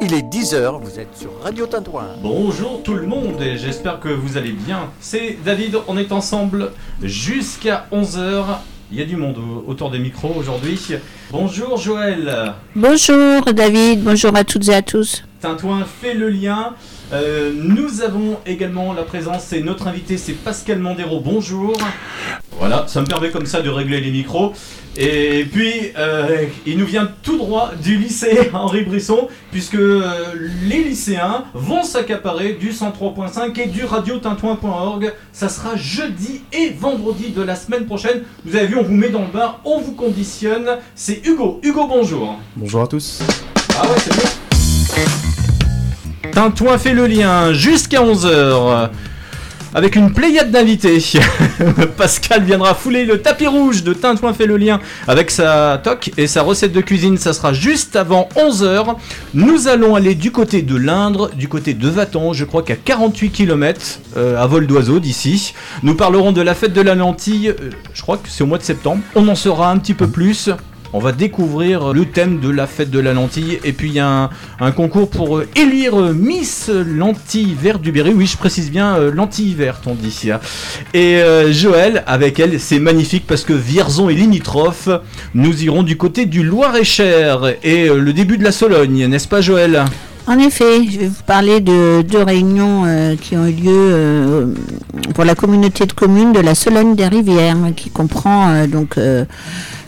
Il est 10h, vous êtes sur Radio Tintouin. Bonjour tout le monde et j'espère que vous allez bien. C'est David, on est ensemble jusqu'à 11h. Il y a du monde autour des micros aujourd'hui. Bonjour Joël. Bonjour David, bonjour à toutes et à tous. Tintouin fait le lien. Euh, nous avons également la présence, c'est notre invité, c'est Pascal Mandero. Bonjour. Voilà, ça me permet comme ça de régler les micros. Et puis, euh, il nous vient tout droit du lycée Henri Brisson, puisque euh, les lycéens vont s'accaparer du 103.5 et du radiotintouin.org. Ça sera jeudi et vendredi de la semaine prochaine. Vous avez vu, on vous met dans le bain, on vous conditionne. C'est Hugo. Hugo, bonjour. Bonjour à tous. Ah ouais, c'est bien. Tintouin fait le lien jusqu'à 11h avec une pléiade d'invités. Pascal viendra fouler le tapis rouge de Tintouin fait le lien avec sa toque et sa recette de cuisine. Ça sera juste avant 11h. Nous allons aller du côté de l'Indre, du côté de Vatan, je crois qu'à 48 km à vol d'oiseau d'ici. Nous parlerons de la fête de la lentille, euh, je crois que c'est au mois de septembre. On en saura un petit peu plus. On va découvrir le thème de la fête de la lentille et puis il y a un, concours pour euh, élire euh, Miss Lentille Verte du Berry. Oui, je précise bien euh, lentille verte, on dit. hein. Et euh, Joël, avec elle, c'est magnifique parce que Vierzon est limitrophe. Nous irons du côté du Loir-et-Cher et le début de la Sologne, n'est-ce pas, Joël? En effet, je vais vous parler de deux réunions qui ont eu lieu pour la communauté de communes de la Sologne des Rivières, qui comprend donc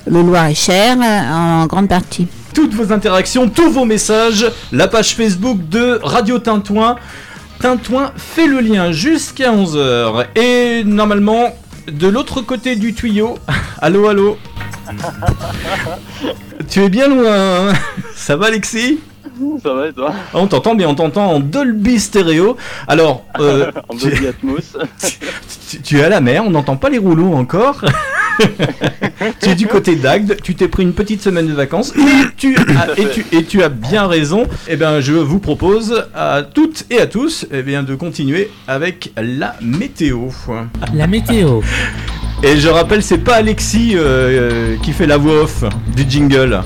le Loir-et-Cher euh, en grande partie. toutes vos interactions, tous vos messages, la page Facebook de Radio Tintouin. Tintouin fait le lien jusqu'à 11h. Et normalement, de l'autre côté du tuyau, allô, allô. tu es bien loin. hein Ça va, Alexis? Ça va et toi Ah, On t'entend bien, on t'entend en Dolby Stéréo. Alors, euh, En tu, Dolby Atmos. tu- tu es à la mer, on n'entend pas les rouleaux encore. tu es du côté d'Agde, tu t'es pris une petite semaine de vacances et tu as, et tu, et tu as bien raison. Eh bien, je vous propose à toutes et à tous eh bien, de continuer avec la météo. La météo. Et je rappelle, c'est pas Alexis euh, euh, qui fait la voix off du jingle.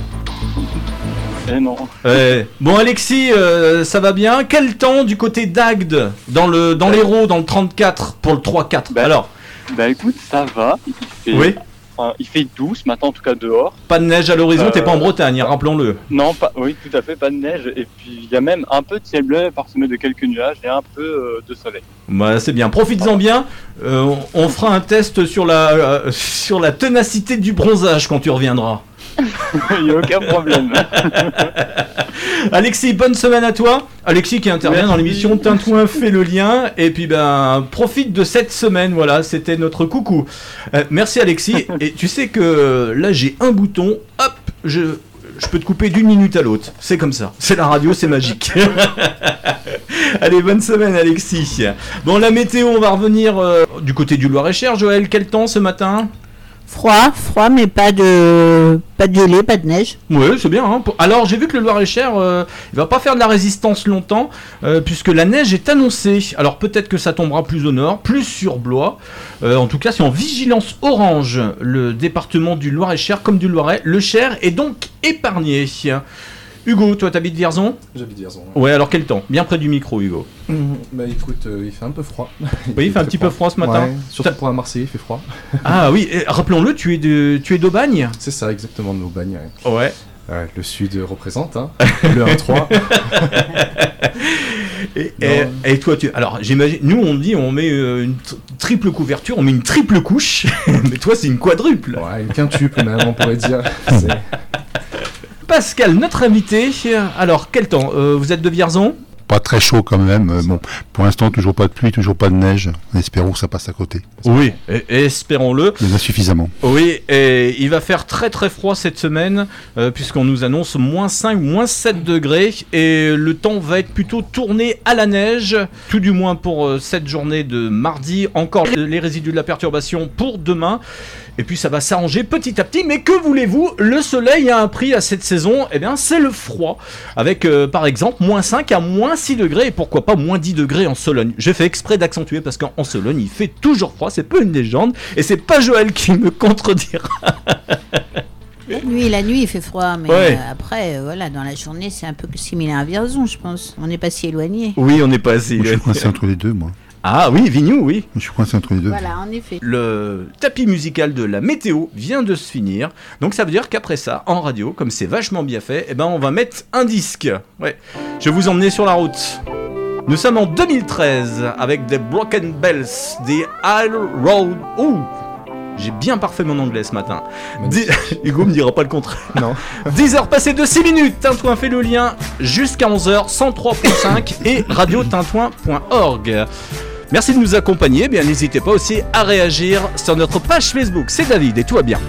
Eh non. Ouais. Bon Alexis, euh, ça va bien Quel temps du côté d'Agde dans le dans l'Hérault, dans le 34 pour le 3-4 Bah, Alors, Bah écoute, ça va. Il fait, oui, il fait doux ce matin en tout cas dehors. pas de neige à l'horizon, Euh, t'es pas en Bretagne, hein, rappelons-le. Non, pas, oui, tout à fait, pas de neige. Et puis il y a même un peu de ciel bleu parsemé de quelques nuages et un peu euh, de soleil. Bah, c'est bien, profites-en bien. Euh, on, on fera un test sur la euh, sur la ténacité du bronzage quand tu reviendras. il n'y a aucun problème. Alexis, bonne semaine à toi. Alexis qui intervient Merci. dans l'émission Tintouin fait le lien. Et puis ben profite de cette semaine. Voilà, c'était notre coucou. Euh, merci Alexis. Et tu sais que là j'ai un bouton. Hop, je je peux te couper d'une minute à l'autre. C'est comme ça. C'est la radio, c'est magique. Allez, bonne semaine Alexis. Bon, la météo, on va revenir euh, du côté du Loir-et-Cher. Joël, quel temps ce matin? Froid, froid, mais pas de pas de gelée, pas de neige. Oui, c'est bien. hein. Alors, j'ai vu que le Loir-et-Cher, euh, va pas faire de la résistance longtemps, euh, puisque la neige est annoncée. Alors, peut-être que ça tombera plus au nord, plus sur Blois. Euh, en tout cas, c'est en vigilance orange, le département du Loir-et-Cher, comme du Loiret. Le Cher est donc épargné. Hugo, toi, t'habites Vierzon J'habite Vierzon. Ouais, alors quel temps? Bien près du micro, Hugo. Bah écoute, euh, il fait un peu froid. Oui, il fait un petit peu froid ce matin. Ouais, surtout pour un Marseillais, il fait froid. Ah oui, rappelons-le, tu es de, tu es d'Aubagne? C'est ça, exactement, de nos bagnes. ouais. Ouais. Ouais, le sud représente, hein. le 1-3. Et, Non. et- et toi, tu. Alors, j'imagine. Nous, on dit, on met euh, une tr- triple couverture, on met une triple couche. mais toi, c'est une quadruple. Ouais, une quintuple même, on pourrait dire. C'est- Pascal, notre invité. Alors, quel temps Euh, Vous êtes de Vierzon? Pas très chaud quand même. euh, Bon, pour l'instant, toujours pas de pluie, toujours pas de neige. Espérons que ça passe à côté. Oui. Espérons-le. Il y en a suffisamment. Oui, et il va faire très très froid cette semaine, euh, puisqu'on nous annonce moins 5, moins 7 degrés, et le temps va être plutôt tourné à la neige, tout du moins pour euh, cette journée de mardi, encore les résidus de la perturbation pour demain. Et puis ça va s'arranger petit à petit, mais que voulez-vous? Le soleil a un prix à cette saison, et bien c'est le froid. Avec euh, par exemple moins 5 à moins 6 degrés, et pourquoi pas moins 10 degrés en Sologne? J'ai fait exprès d'accentuer parce qu'en en Sologne il fait toujours froid, c'est pas une légende, et c'est pas Joël qui me contredira. La nuit, la nuit, il fait froid, mais Ouais. euh, après, euh, voilà, dans la journée, c'est un peu similaire à Vierzon, je pense. On n'est pas si éloigné. Oui, on n'est pas assez. Moi, je suis coincé entre les deux, moi. Ah oui, Vignou, oui. Je suis coincé entre les deux. Voilà, en effet. Le tapis musical de la météo vient de se finir. Donc ça veut dire qu'après ça, en radio, comme c'est vachement bien fait, eh ben on va mettre un disque. Ouais. Je vais vous emmener sur la route. Nous sommes en 2013 avec des Broken Bells, des Isle Road. Ouh J'ai bien parfait mon anglais ce matin. Dix- Hugo me dira pas le contraire. Non. 10 heures passées de 6 minutes, Tintouin fait le lien jusqu'à 11h, 103.5 et radiotintouin.org. Merci de nous accompagner, bien n'hésitez pas aussi à réagir sur notre page Facebook. C'est David et tout va bien.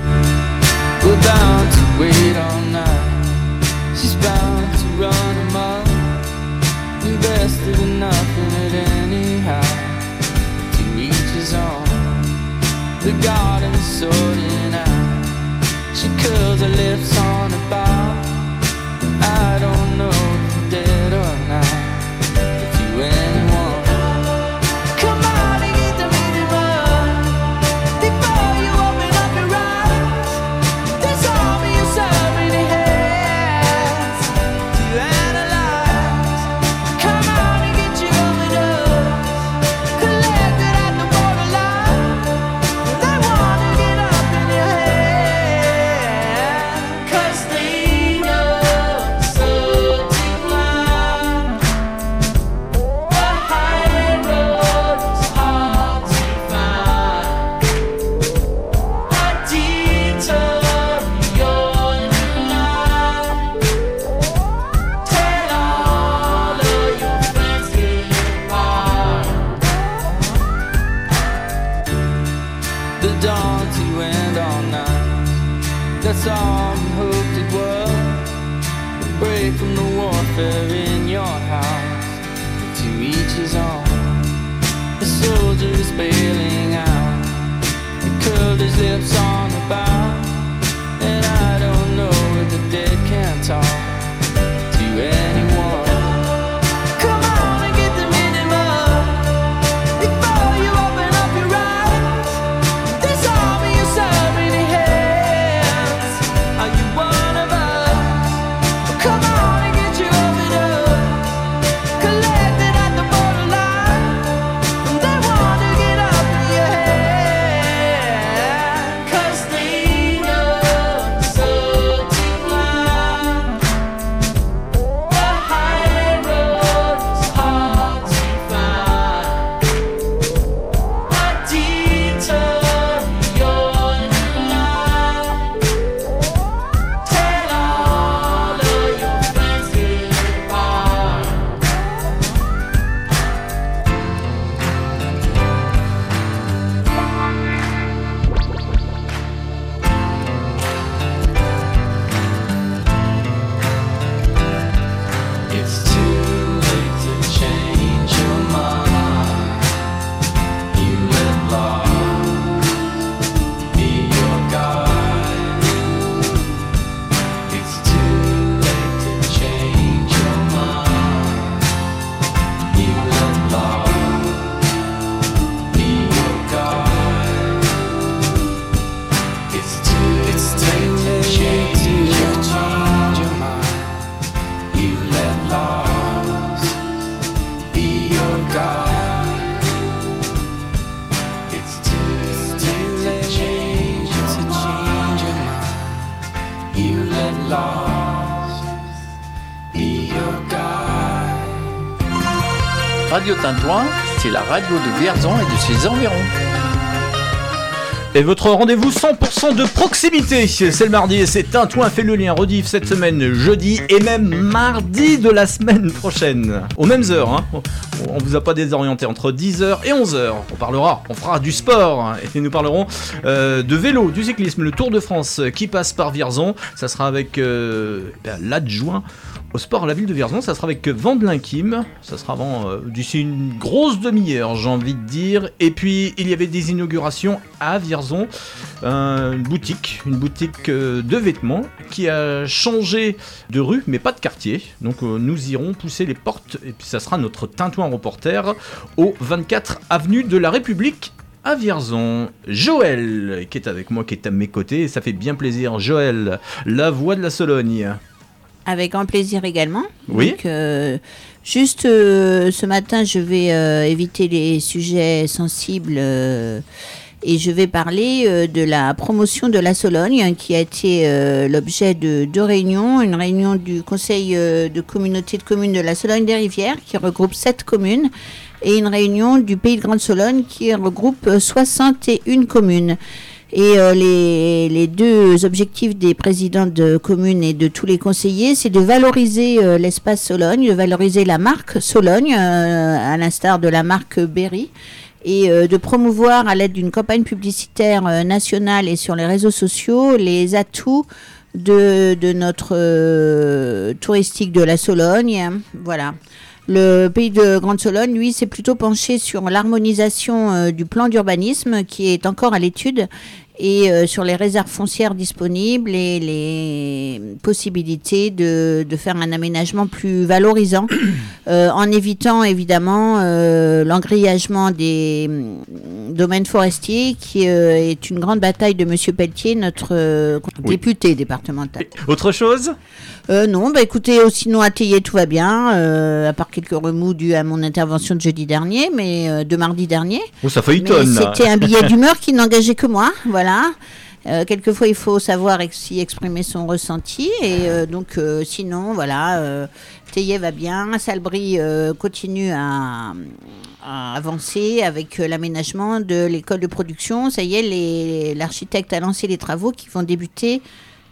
Radio Tintouin, c'est la radio de Vierzon et de ses environs. Et votre rendez-vous 100% de proximité, c'est le mardi et c'est Tintouin fait le lien rediff cette semaine, jeudi et même mardi de la semaine prochaine. Aux mêmes heures, hein. on vous a pas désorienté entre 10h et 11h. On parlera, on fera du sport hein, et nous parlerons euh, de vélo, du cyclisme, le Tour de France qui passe par Vierzon. Ça sera avec euh, ben, l'adjoint au sport à la ville de Vierzon. Ça sera avec Vandelin Kim. Ça sera avant euh, d'ici une grosse demi-heure, j'ai envie de dire. Et puis il y avait des inaugurations à Vierzon, une boutique, une boutique euh, de vêtements qui a changé de rue, mais pas de quartier. Donc euh, nous irons pousser les portes et puis ça sera notre Tintouin reporter au 24 avenue de la République à Vierzon. Joël, qui est avec moi, qui est à mes côtés, ça fait bien plaisir. Joël, la voix de la Sologne. Avec grand plaisir également. Oui. Donc, euh, juste euh, ce matin, je vais euh, éviter les sujets sensibles et je vais parler de la promotion de la Sologne hein, qui a été l'objet de deux réunions. Une réunion du Conseil de communauté de communes de la Sologne des Rivières qui regroupe sept communes et une réunion du Pays de Grande Sologne qui regroupe euh, 61 communes. Et euh, les, deux objectifs des présidents de communes et de tous les conseillers, c'est de valoriser euh, l'espace Sologne, de valoriser la marque Sologne, euh, à l'instar de la marque Berry, et de promouvoir à l'aide d'une campagne publicitaire nationale et sur les réseaux sociaux les atouts de, notre touristique de la Sologne. Voilà. Le pays de Grande Sologne, lui, s'est plutôt penché sur l'harmonisation euh, du plan d'urbanisme qui est encore à l'étude et euh, sur les réserves foncières disponibles et les possibilités de, de faire un aménagement plus valorisant euh, en évitant évidemment euh, l'engrillagement des mm, domaines forestiers qui euh, est une grande bataille de Monsieur Pelletier, notre Oui. député départemental. Autre chose? Non, bah écoutez, euh, sinon à Théier, tout va bien, à part quelques remous dus à mon intervention de jeudi dernier, mais de mardi dernier. Oh, ça fait Mais une tonne. là. C'était un billet d'humeur qui n'engageait que moi, voilà. Euh, quelquefois, il faut savoir aussi exprimer son ressenti, et euh, donc euh, sinon, voilà, euh, Théier va bien, Salbris continue à, à avancer avec l'aménagement de l'école de production. Ça y est, l'architecte a lancé les travaux qui vont débuter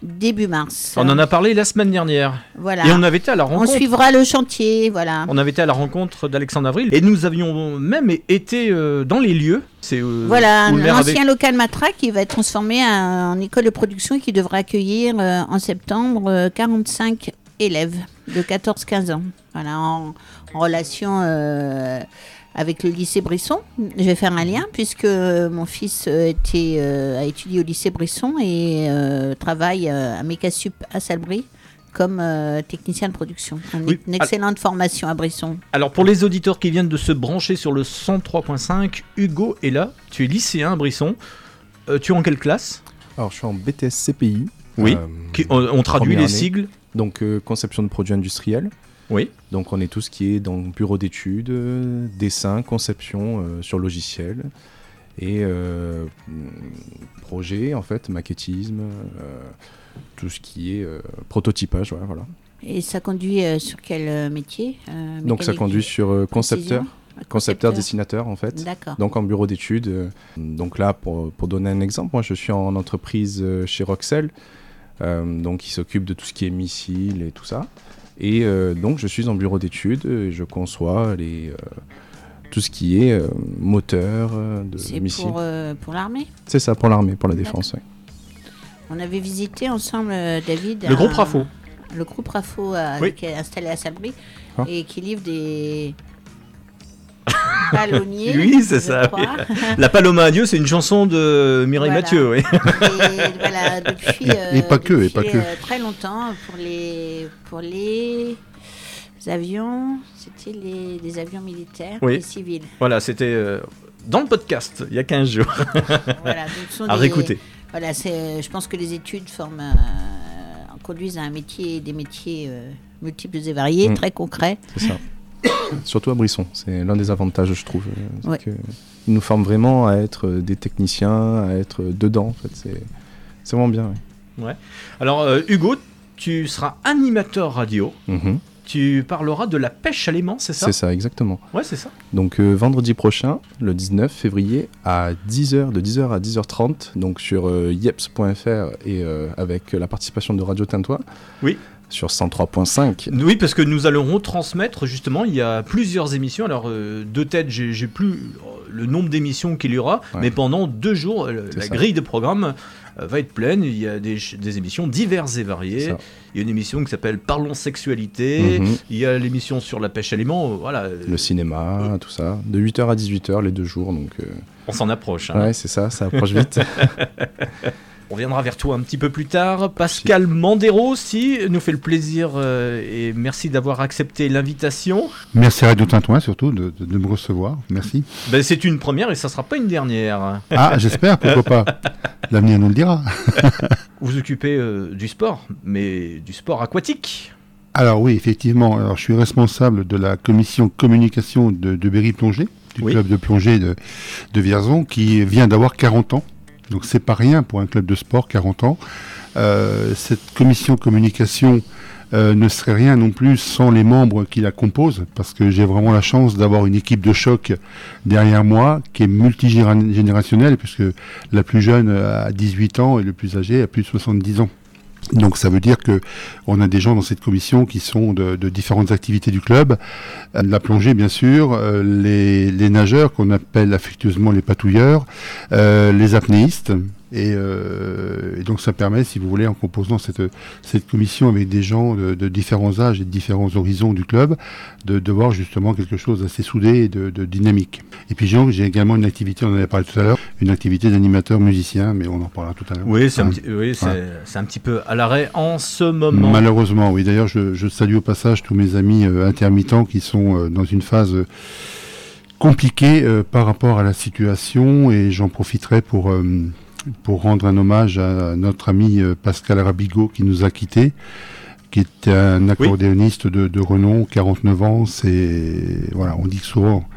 début mars. On en a parlé la semaine dernière. Voilà. Et on avait été à la On rencontre. suivra le chantier, voilà. On avait été à la rencontre d'Alexandre Avril et nous avions même été euh, dans les lieux. C'est euh, Voilà, un avait- ancien local Matra qui va être transformé en, école de production et qui devra accueillir euh, en septembre euh, 45 élèves de 14-15 ans. Voilà, en, en relation euh, avec le lycée Brisson. Je vais faire un lien puisque mon fils euh, était, euh, a étudié au lycée Brisson et euh, travaille à Mécasup à Salbris comme euh, technicien de production. Une, Oui, une excellente formation à Brisson. Alors pour les auditeurs qui viennent de se brancher sur le 103.5, Hugo est là. Tu es lycéen à Brisson. Euh, tu es en quelle classe? Alors, je suis en BTS CPI. Oui. euh, Qui- on, on traduit les année. sigles. Donc, euh, conception de produits industriels. Oui. Donc, on est tout ce qui est dans bureau d'études, euh, dessin, conception euh, sur logiciel et projet, en fait, maquettisme, euh, tout ce qui est euh, prototypage. ouais, voilà. Et ça conduit euh, sur quel euh, métier euh, Donc, ça conduit sur euh, concepteur, concepteur, dessinateur, en fait. D'accord. Donc en bureau d'études. donc là, pour, pour donner un exemple, moi je suis en entreprise chez Roxel, euh, donc qui s'occupe de tout ce qui est missiles et tout ça. Et euh, donc je suis en bureau d'études, et je conçois les, euh, tout ce qui est euh, moteur euh, de C'est missiles. pour, euh, pour l'armée? C'est ça, pour l'armée, pour la défense. ouais. On avait visité ensemble, euh, David. Le un- groupe Rafo. Le groupe Rafo euh, Oui. qui est installé à Sabri Ah. et qui livre des ballonniers. Oui, c'est je ça, crois. La Paloma à Dieu, c'est une chanson de Mireille Voilà. Mathieu. Oui. Et voilà, depuis, Et pas que, et depuis, pas que. euh, très longtemps pour les, pour les avions, c'était les, des avions militaires Oui. et civils. Voilà, c'était euh, dans le podcast il y a 15 jours Voilà, donc ce sont à des- réécouter. Voilà, c'est, je pense que les études forment, euh, conduisent à un métier, des métiers euh, multiples et variés, Mm. très concrets. C'est ça. Surtout à Brisson, c'est l'un des avantages, je trouve. euh, c'est Ouais. que ils nous forment vraiment à être euh, des techniciens, à être dedans. En fait, c'est vraiment bien. ouais. Alors, euh, Hugo, tu seras animateur radio. Mhm. Tu parleras de la pêche à l'aimant, c'est ça? C'est ça, exactement. Ouais, c'est ça. Donc euh, vendredi prochain, le 19 février, à 10h, de 10h à 10h30, donc sur euh, yeps.fr et euh, avec la participation de Radio Tintois. Oui. Sur 103.5. Oui, parce que nous allons retransmettre justement, il y a plusieurs émissions. Alors, euh, de tête, j'ai plus euh, le nombre d'émissions qu'il y aura, Ouais. mais pendant deux jours, euh, la ça. grille de programme va être pleine. Il y a des, émissions diverses et variées. Il y a une émission qui s'appelle Parlons sexualité. Mhm. Il y a l'émission sur la pêche euh, Voilà, Le cinéma, tout ça. De 8h à 18h les deux jours. Donc, euh, on s'en approche. hein. ouais, c'est ça, ça approche vite. On viendra vers toi un petit peu plus tard. Pascal Mandero aussi nous fait le plaisir euh, et merci d'avoir accepté l'invitation. Merci à Radio Tintouin surtout de, de- de me recevoir. Merci. Ben, c'est une première et ça sera pas une dernière. Ah, j'espère, pourquoi pas. L'avenir nous le dira. Vous occupez euh, du sport, mais du sport aquatique. Alors oui, effectivement. Alors, je suis responsable de la commission communication de, de Berry-Plongée, du Oui. club de plongée de, de Vierzon, qui vient d'avoir 40 ans. Donc c'est pas rien pour un club de sport, 40 ans. Euh, cette commission communication euh, ne serait rien non plus sans les membres qui la composent, parce que j'ai vraiment la chance d'avoir une équipe de choc derrière moi qui est multigénérationnelle, puisque la plus jeune a 18 ans et le plus âgé a plus de 70 ans. Donc ça veut dire que on a des gens dans cette commission qui sont de, différentes activités du club, Euh, la plongée bien sûr, euh, les, les nageurs qu'on appelle affectueusement les patouilleurs, euh, les apnéistes. Et, euh, et donc ça permet, si vous voulez, en composant cette, cette commission avec des gens de, de différents âges et de différents horizons du club, de, de voir justement quelque chose d'assez soudé et de, de dynamique. Et puis j'ai j'ai également une activité, on en avait parlé tout à l'heure, une activité d'animateur musicien, mais on en parlera tout à l'heure. Oui, c'est un, petit- oui, c'est- Ouais. c'est un petit peu à l'arrêt en ce moment. Malheureusement, oui. D'ailleurs, je, je salue au passage tous mes amis euh, intermittents qui sont euh, dans une phase compliquée par rapport à la situation et j'en profiterai pour, pour rendre un hommage à notre ami euh, Pascal Rabigot qui nous a quittés, qui était un accordéoniste de, de renom, 49 ans. C'est voilà, on dit souvent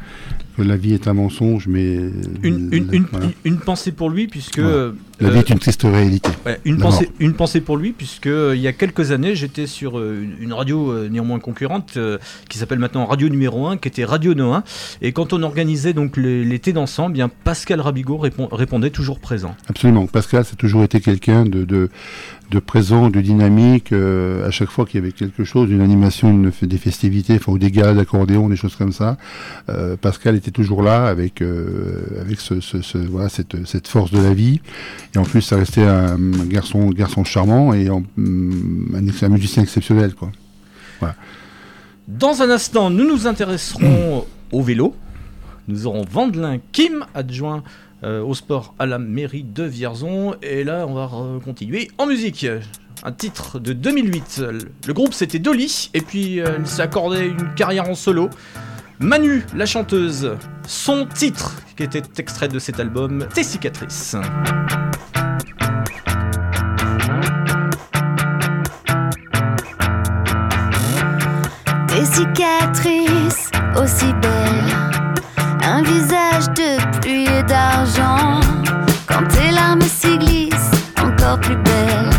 la vie est un mensonge, mais Une, une, une, voilà. une- une pensée pour lui, puisque. Voilà. euh, la vie est une triste réalité. Ouais, une, pensée, mort. une pensée pour lui, puisque euh, il y a quelques années, j'étais sur euh, une, radio euh, néanmoins concurrente euh, qui s'appelle maintenant Radio Numéro 1, qui était Radio Noin. Et quand on organisait donc les- l'été dansant, bien Pascal Rabigot répond- répondait toujours présent. Absolument. Pascal, c'est toujours été quelqu'un de, de, de présent, de dynamique. euh, à chaque fois qu'il y avait quelque chose, une animation, des festivités, enfin, des galas d'accordéon, des choses comme ça, euh, Pascal était toujours là avec, euh, avec ce, voilà, cette, cette force de la vie. Et en plus, ça restait un, garçon, garçon charmant et ex- un musicien exceptionnel. Quoi. Dans un instant, nous nous intéresserons au vélo. Nous aurons Vandelin Kim, adjoint euh, au sport à la mairie de Vierzon. Et là, on va continuer en musique. Un titre de 2008. Le groupe c'était Dolly. Et puis, euh, elle s'est accordé une carrière en solo. Manu, la chanteuse, son titre, qui était extrait de cet album, Tes cicatrices. Des cicatrices aussi belles, un visage de pluie et d'argent. Quand tes larmes s'y glissent, encore plus belle,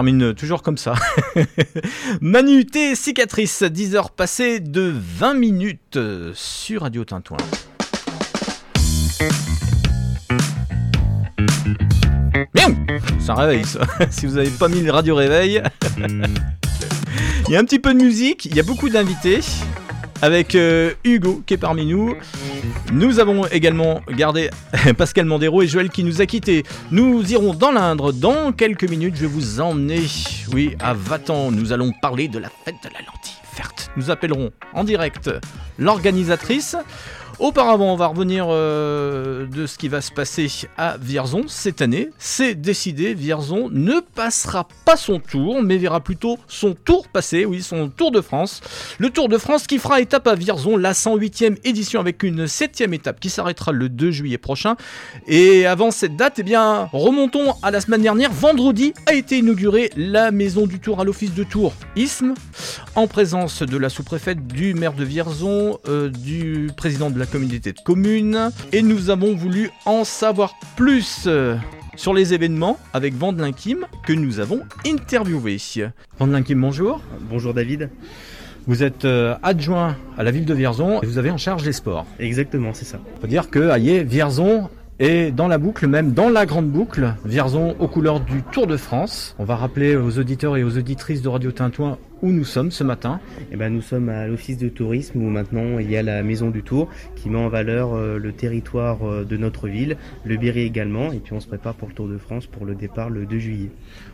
termine toujours comme ça. Manu T, cicatrice, 10 heures passées de 20 minutes euh, sur Radio Tintouin. Ça réveille ça. si vous n'avez pas mis le radio réveil. il y a un petit peu de musique, il y a beaucoup d'invités. Avec euh, Hugo qui est parmi nous. Nous avons également gardé Pascal Mandero et Joël qui nous a quittés. Nous irons dans l'Indre dans quelques minutes. Je vais vous emmener, oui, à Vatan. Nous allons parler de la fête de la lentille verte. Nous appellerons en direct l'organisatrice. Auparavant, on va revenir euh, de ce qui va se passer à Vierzon cette année. C'est décidé, Vierzon ne passera pas son tour, mais verra plutôt son tour passer, oui, son Tour de France. Le Tour de France qui fera étape à Vierzon, la 108e édition avec une 7e étape qui s'arrêtera le 2 juillet prochain. Et avant cette date, eh bien, remontons à la semaine dernière. Vendredi a été inaugurée la maison du Tour à l'office de Tours ISM, en présence de la sous-préfète, du maire de Vierzon, euh, du président de la communauté de communes. Et nous avons voulu en savoir plus sur les événements avec Vandelin Kim que nous avons interviewé. Vandelin Kim, bonjour. Bonjour David. Vous êtes euh, adjoint à la ville de Vierzon et vous avez en charge les sports. Exactement, c'est ça. On peut dire que aïe, Vierzon est dans la boucle, même dans la grande boucle. Vierzon aux couleurs du Tour de France. On va rappeler aux auditeurs et aux auditrices de Radio Tintouin où nous sommes ce matin. Eh ben, nous sommes à l'office de tourisme où maintenant il y a la maison du Tour qui met en valeur euh, le territoire euh, de notre ville, le Berry également, et puis on se prépare pour le Tour de France pour le départ le 2 juillet.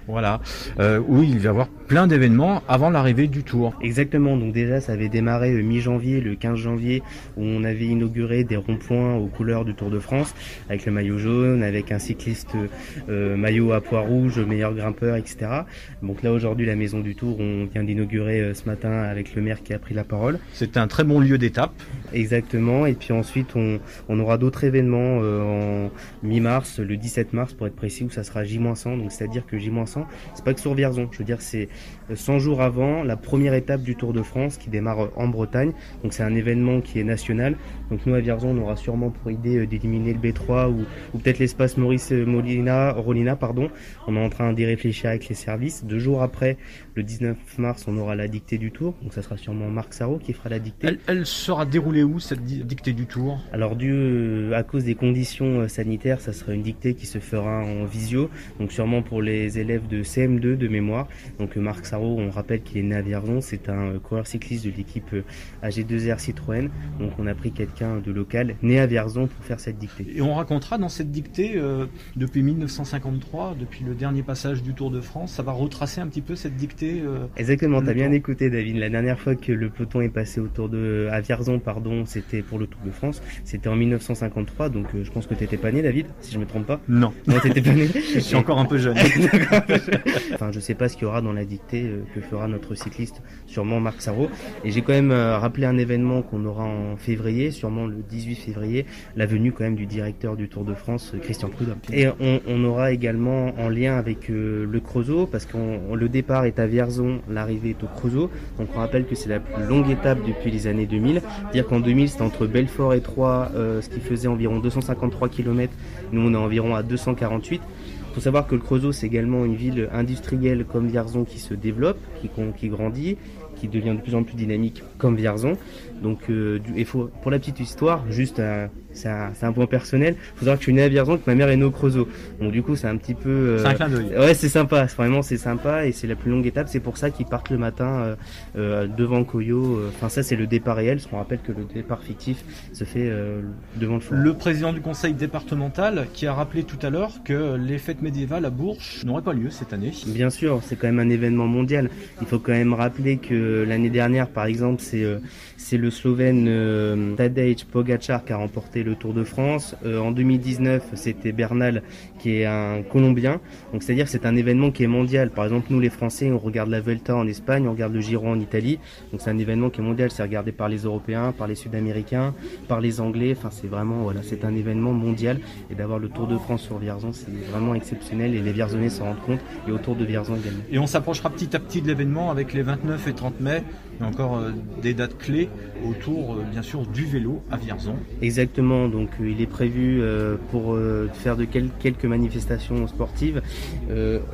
Voilà, euh, où il va y avoir plein d'événements avant l'arrivée du Tour. Exactement, donc déjà ça avait démarré euh, mi-janvier, le 15 janvier, où on avait inauguré des ronds-points aux couleurs du Tour de France, avec le maillot jaune, avec un cycliste maillot à poids rouge, meilleur grimpeur, etc. Donc là aujourd'hui la maison du Tour, on vient d'inaugurer euh, ce matin avec le maire qui a pris la parole. C'est un très bon lieu d'étape. Exactement, et puis ensuite on, on aura d'autres événements euh, en mi-mars, le 17 mars pour être précis, où ça sera J-100, donc c'est-à-dire que J-100, c'est pas que sur Vierzon, je veux dire c'est euh, 100 jours avant la première étape du Tour de France qui démarre euh, en Bretagne, donc c'est un événement qui est national, donc nous à Vierzon on aura sûrement pour idée euh, d'éliminer le B3 ou, ou peut-être l'espace Maurice euh, Molina, Rolina, pardon, on est en train d'y réfléchir avec les services, deux jours après, le 19 mars, on aura la dictée du Tour, donc ça sera sûrement Marc Sarro qui fera la dictée. Elle, elle sera déroulée où cette di- dictée du Tour? Alors dû euh, à cause des conditions euh, sanitaires, ça sera une dictée qui se fera en visio, donc sûrement pour les élèves de CM2 de mémoire. Donc euh, Marc Sarro, on rappelle qu'il est né à Vierzon, c'est un coureur cycliste de l'équipe euh, AG2R Citroën. Donc on a pris quelqu'un de local, né à Vierzon, pour faire cette dictée. Et on racontera dans cette dictée, euh, depuis 1953, depuis le dernier passage du Tour de France, ça va retracer un petit peu cette dictée. euh, Exactement, T'as bien écouté David. La dernière fois que le peloton est passé autour de à Vierzon, pardon, c'était pour le Tour de France. C'était en 1953, donc euh, je pense que t'étais pas né, David, si je me trompe pas. Non, Non, t'étais pas né. je suis encore un peu jeune. enfin, je sais pas ce qu'il y aura dans la dictée euh, que fera notre cycliste, sûrement Marc Sarro. Et j'ai quand même euh, rappelé un événement qu'on aura en février, sûrement le 18 février, la venue quand même du directeur du Tour de France, Christian Prudhomme. Et on, on aura également en lien avec euh, le Creusot, parce que le départ est à Vierzon, l'arrivée est au Creusot. Donc on rappelle que c'est la plus longue étape depuis les années 2000. Dire qu'en 2000 c'était entre Belfort et Troyes, euh, ce qui faisait environ 253 km. Nous on est environ à 248. faut savoir que le Creusot, c'est également une ville industrielle comme Vierzon qui se développe, qui, grandit, qui devient de plus en plus dynamique comme Vierzon. Donc, euh, faut, pour la petite histoire, juste un- c'est un, point personnel, faut savoir que je suis né à Vierzon, que ma mère est née au Creusot. Donc du coup, c'est un petit peu... euh, C'est un clin d'œil. Ouais, c'est sympa. Vraiment, c'est sympa et c'est la plus longue étape. C'est pour ça qu'ils partent le matin euh, euh, devant Coyo. euh, Enfin, ça, c'est le départ réel. Parce qu'on rappelle que le départ fictif se fait euh, devant le fort. Le président du conseil départemental qui a rappelé tout à l'heure que les fêtes médiévales à Bourges n'auraient pas lieu cette année. Bien sûr, c'est quand même un événement mondial. Il faut quand même rappeler que l'année dernière, par exemple, c'est c'est le Slovène Tadej Pogacar qui a remporté le Tour de France. Euh, en 2019, c'était Bernal qui est un Colombien. Donc c'est-à-dire c'est un événement qui est mondial. Par exemple, nous les Français, on regarde la Vuelta en Espagne, on regarde le Giro en Italie. Donc c'est un événement qui est mondial. C'est regardé par les Européens, par les Sud-Américains, par les Anglais. Enfin, c'est vraiment voilà, c'est un événement mondial. Et d'avoir le Tour de France sur Vierzon, c'est vraiment exceptionnel. Et les Vierzonais s'en rendent compte. Et autour de Vierzon également. Et on s'approchera petit à petit de l'événement avec les 29 et 30 mai Il y a encore euh, des dates clés autour, euh, bien sûr, du vélo à Vierzon. Exactement, donc euh, il est prévu pour faire de quel- quelques manifestations sportives.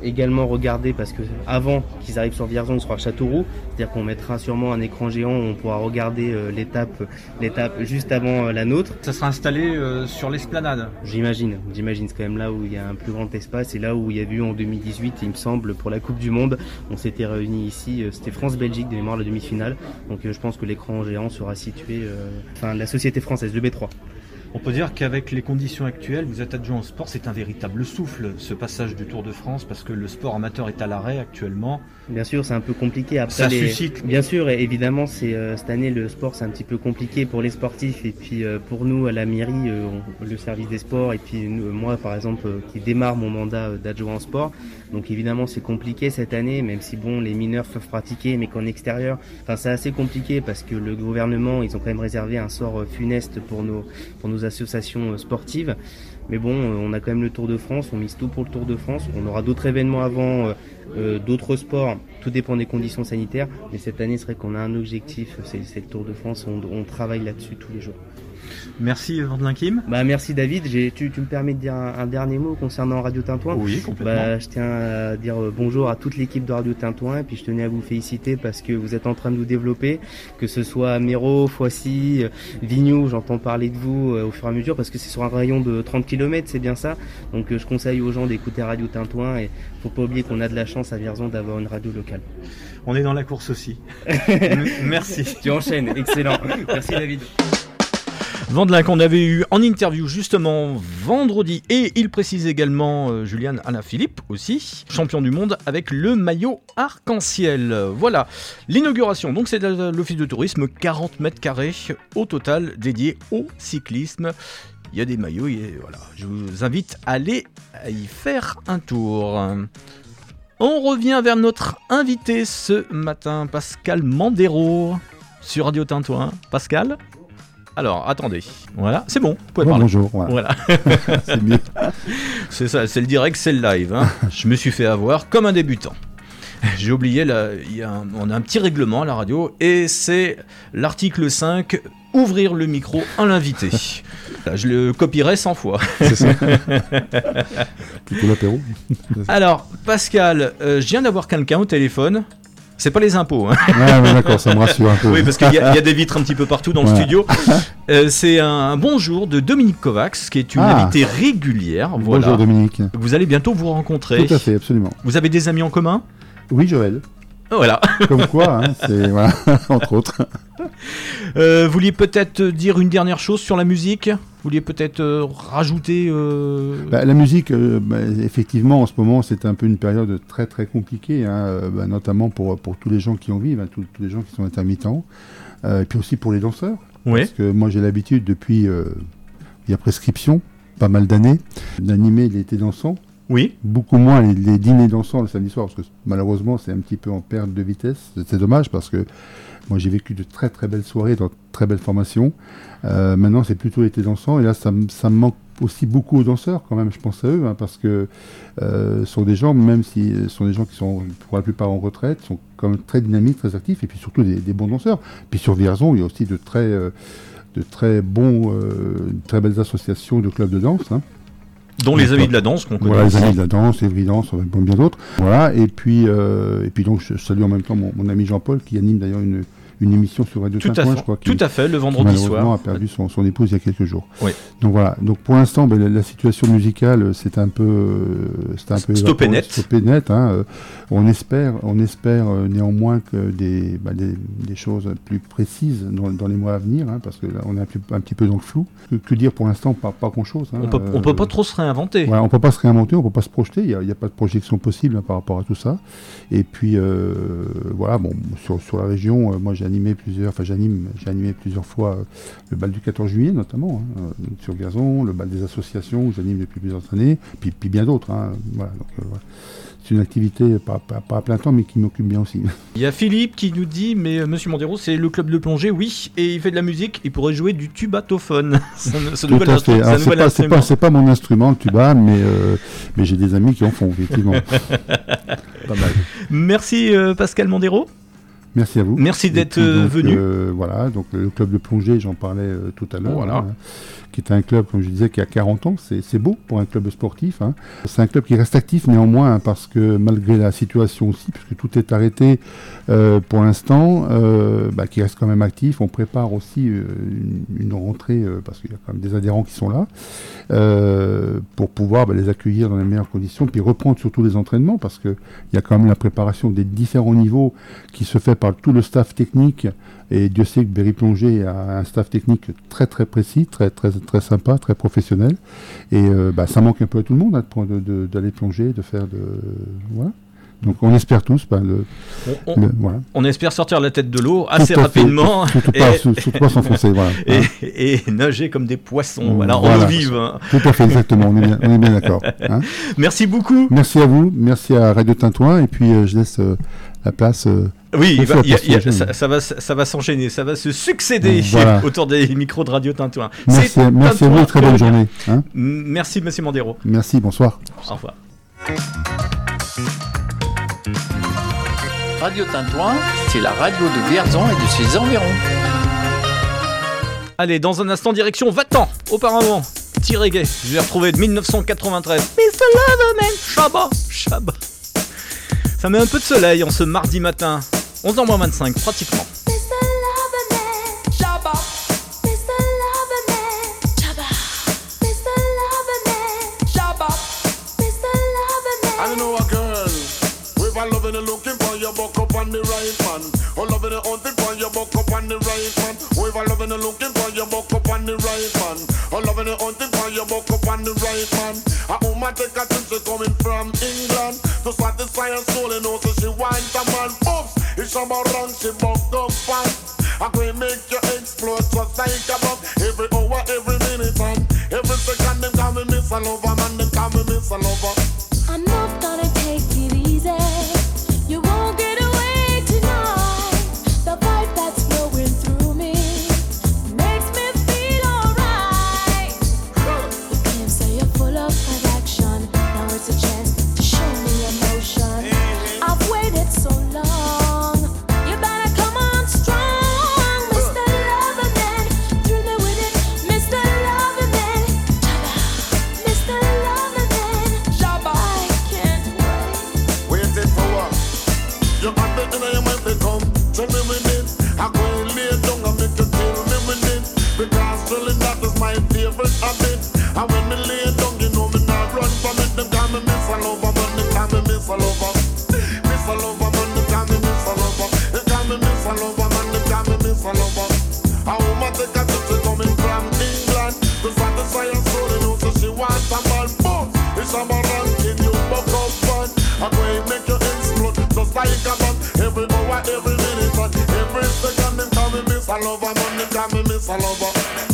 Également regarder, parce que avant qu'ils arrivent sur Vierzon, on sera à Châteauroux, c'est-à-dire qu'on mettra sûrement un écran géant où on pourra regarder l'étape, l'étape juste avant la nôtre. Ça sera installé sur l'esplanade. J'imagine, j'imagine, c'est quand même là où il y a un plus grand espace et là où il y a eu en 2018, il me semble, pour la Coupe du Monde, on s'était réunis ici, c'était France-Belgique de mémoire la demi-finale, donc euh, je pense que l'écran géant sera situé, euh, enfin la société française, le B3. On peut dire qu'avec les conditions actuelles, vous êtes adjoint au sport, c'est un véritable souffle, ce passage du Tour de France, parce que le sport amateur est à l'arrêt actuellement. Bien sûr, c'est un peu compliqué. Après, Ça les- suscite. Bien sûr, et évidemment, c'est euh, cette année le sport, c'est un petit peu compliqué pour les sportifs et puis euh, pour nous à la mairie, euh, on- le service des sports et puis moi, par exemple, qui démarre mon mandat d'adjoint au sport. Donc évidemment, c'est compliqué cette année, même si bon, les mineurs peuvent pratiquer, mais qu'en extérieur, enfin, c'est assez compliqué parce que le gouvernement, ils ont quand même réservé un sort funeste pour nos pour nos associations euh, sportives. Mais bon, euh, on a quand même le Tour de France, on mise tout pour le Tour de France. On aura d'autres événements avant, euh, d'autres sports. Tout dépend des conditions sanitaires. Mais cette année, c'est vrai qu'on a un objectif, c'est le Tour de France. On travaille là-dessus tous les jours. Merci Vandelin Kim. Bah merci David. Tu, tu me permets de dire un, un dernier mot concernant Radio Tintouin Oui, complètement. bah, je tiens à dire euh, bonjour à toute l'équipe de Radio Tintouin et puis je tenais à vous féliciter parce que vous êtes en train de nous développer, que ce soit Méro, Foissy, euh, Vignoux, j'entends parler de vous euh, au fur et à mesure parce que c'est sur un rayon de 30 km, c'est bien ça. Donc je conseille aux gens d'écouter Radio Tintouin et faut pas oublier qu'on a de la chance à Vierzon d'avoir une radio locale. On est dans la course aussi. Merci. Tu enchaînes, excellent. Merci David. Vandelin qu'on avait eu en interview justement vendredi et il précise également euh, Julian Alain Philippe aussi, champion du monde avec le maillot arc-en-ciel. Voilà, l'inauguration donc c'est l'office de tourisme, 40 mètres carrés au total dédié au cyclisme. Il y a des maillots et voilà, je vous invite à aller y faire un tour. On revient vers notre invité ce matin, Pascal Mandero sur Radio Tintouin. Pascal? Alors, attendez. Voilà, c'est bon, vous pouvez Bon, parler. bonjour, voilà. Voilà. C'est mieux. c'est ça, c'est le direct, c'est le live. hein. Je me suis fait avoir comme un débutant. J'ai oublié, là, il y a un- on a un petit règlement à la radio, et c'est l'article 5, ouvrir le micro à l'invité. Là, je le copierai 100 fois. C'est ça. Plutôt l'apéro. Alors, Pascal, euh, je viens d'avoir quelqu'un au téléphone. C'est pas les impôts. Hein. Ouais, d'accord, ça me rassure un peu. Oui, parce qu'il y, a il y a des vitres un petit peu partout dans le studio. Euh, c'est un, bonjour de Dominique Kovacs, qui est une Ah. invitée régulière. Voilà. Bonjour Dominique. Vous allez bientôt vous rencontrer. Tout à fait, absolument. Vous avez des amis en commun? Oui, Joël. Voilà. Comme quoi, hein, c'est voilà, entre autres. Euh, vous vouliez peut-être dire une dernière chose sur la musique? Vouliez peut-être euh, rajouter. euh, Bah, la musique, euh, bah, effectivement, en ce moment, c'est un peu une période très très compliquée, hein, bah, notamment pour, pour tous les gens qui en vivent, hein, tous, tous les gens qui sont intermittents, et puis aussi pour les danseurs. Oui. Parce que moi, j'ai l'habitude, depuis il y a prescription, pas mal d'années, d'animer l'été dansant. Oui. Beaucoup moins les, les dîners dansants le samedi soir, parce que malheureusement, c'est un petit peu en perte de vitesse. C'est dommage parce que moi, j'ai vécu de très très belles soirées dans de très belles formations. Euh, maintenant, c'est plutôt l'été dansant, et là, ça, ça me manque aussi beaucoup aux danseurs, quand même, je pense à eux, hein, parce que euh, ce sont des gens, même si ce sont des gens qui sont pour la plupart en retraite, sont quand même très dynamiques, très actifs, et puis surtout des, des bons danseurs. Puis sur Vierzon, il y a aussi de très, euh, de très bons, euh, très belles associations de clubs de danse. hein. Dont les Amis de la Danse qu'on connaît. Voilà, les amis de la danse, avec bien d'autres. Voilà, et puis, euh, et puis donc je salue en même temps mon, mon ami Jean-Paul qui anime d'ailleurs une, une émission sur Radio Tout à Tintouin, fait, je crois. tout à fait, le vendredi malheureusement soir. a perdu son, son épouse il y a quelques jours. Oui. Donc voilà, donc pour l'instant, ben, la, la situation musicale, euh, c'est un peu, euh, c'est un peu Stoppé net. stoppé net, hein, euh, on espère, on espère néanmoins que des, bah, des, des choses plus précises dans, dans les mois à venir, hein, parce que là, on est un, petit- un petit peu dans le flou. Que, que dire pour l'instant? Pas, pas grand-chose. hein, On peut, on peut pas trop se réinventer. voilà, on peut pas se réinventer, on peut pas se projeter, il n'y a, pas de projection possible par rapport à tout ça. Et puis euh, voilà, bon, sur, sur la région, moi j'ai animé plusieurs, enfin j'anime, j'ai animé plusieurs fois euh, le bal du 14 juillet notamment, hein, euh, sur Gazon, le bal des associations où j'anime depuis plusieurs années, puis, puis bien d'autres. hein, voilà, donc, euh, voilà. C'est une activité pas, pas- pas à plein temps, mais qui m'occupe bien aussi. Il y a Philippe qui nous dit Mais monsieur Mondero, c'est le club de plongée, oui, et il fait de la musique, il pourrait jouer du tubatophone. C'est ce pas, pas, pas mon instrument, le tuba, mais, euh, mais j'ai des amis qui en font, effectivement. pas mal. Merci euh, Pascal Mondero. Merci à vous. Merci d'être, venu. euh, voilà, donc le club de plongée, j'en parlais euh, tout à l'heure. Voilà. hein, qui est un club, comme je disais, qui a 40 ans. C'est beau pour un club sportif. hein. C'est un club qui reste actif néanmoins, hein, parce que malgré la situation aussi, puisque tout est arrêté euh, pour l'instant, euh, bah, qui reste quand même actif. On prépare aussi euh, une, rentrée, parce qu'il y a quand même des adhérents qui sont là, pour pouvoir bah, les accueillir dans les meilleures conditions, puis reprendre surtout les entraînements, parce qu'il y a quand même la préparation des différents niveaux qui se fait par tout le staff technique. Et Dieu sait que Berry Plongée a un staff technique très très précis, très très très sympa, très professionnel. Et euh, bah, ça manque un peu à tout le monde hein, d'aller plonger, de faire de voilà. Donc on espère tous, bah, le, On, on- le- voilà. on espère sortir la tête de l'eau assez Tout rapidement. Surtout pas- surtout pas s'enfoncer, voilà. Et, Hein. et nager comme des poissons, voilà, en Voilà. eau vive. hein. Tout à fait, exactement. On est bien, on est bien d'accord. hein. Merci beaucoup. Merci à vous, merci à Radio Tintouin, et puis euh, je laisse euh, la place. euh, Oui, va- y a- y a- ça, ça va, ça va s'enchaîner, ça va se succéder Voilà. autour des micros de Radio Tintouin. Merci, C'est merci à vous, très bonne journée. hein. Merci, monsieur Mandero. Merci, bonsoir. Au revoir. Radio Tintouin, c'est la radio de Vierzon et de ses environs. Allez, dans un instant, direction Va-t'en. Auparavant, petit reggae. Je l'ai retrouvé de 1993. Mr. Loverman, Shabba, Shabba. Ça met un peu de soleil en ce mardi matin. 11h25, pratiquement. Take a trip, she coming from. To satisfy her soul, and also she wants a man. Oops, it's about run, she buck up fast. I can make you explode just like a bomb. Every hour, every minute, and every second, them call me Miss a Lover, man, them call me Miss a Lover. You have it in your mind to come. Tell me. I go lay down and make you me with it. Because drilling that is my favorite habit. And when me lay down, you know me Hour, every minute, and every second, them call me Miss a Lover, man. They call me Miss a Lover.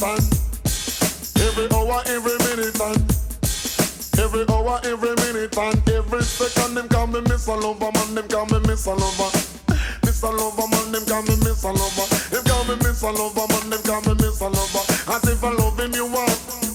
Minute, every hour, every minute, and Every hour, every minute, and every second, them call me Miss Lover, man, them call me Miss Lover. Miss Lover, man, them call me Miss Lover. Them call me Miss Lover, man, them call me Miss Lover. As if I'm loving you up.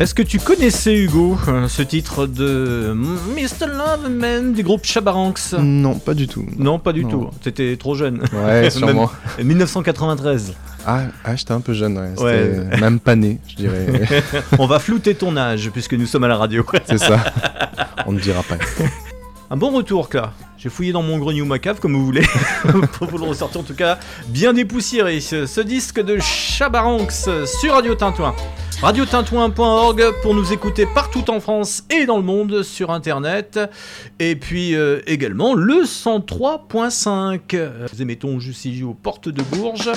Est-ce que tu connaissais Hugo euh, ce titre de Mr. Loveman du groupe Chabaranx Non, pas du tout. Non, pas du Non. tout. T'étais trop jeune. Ouais, sûrement. Même 1993. Ah, ah j'étais un peu jeune, ouais. C'était Ouais. Même pas né, je dirais. On va flouter ton âge puisque nous sommes à la radio. C'est ça. On ne dira pas. Un bon retour, là. J'ai fouillé dans mon grenier ou ma cave, comme vous voulez, pour vous le ressortir en tout cas bien dépoussiéré. Ce, disque de Chabaranx sur Radio Tintouin. Radiotintouin.org pour nous écouter partout en France et dans le monde sur internet. Et puis euh, également le 103.5. Euh, Nous émettons jusqu'ici aux portes de Bourges.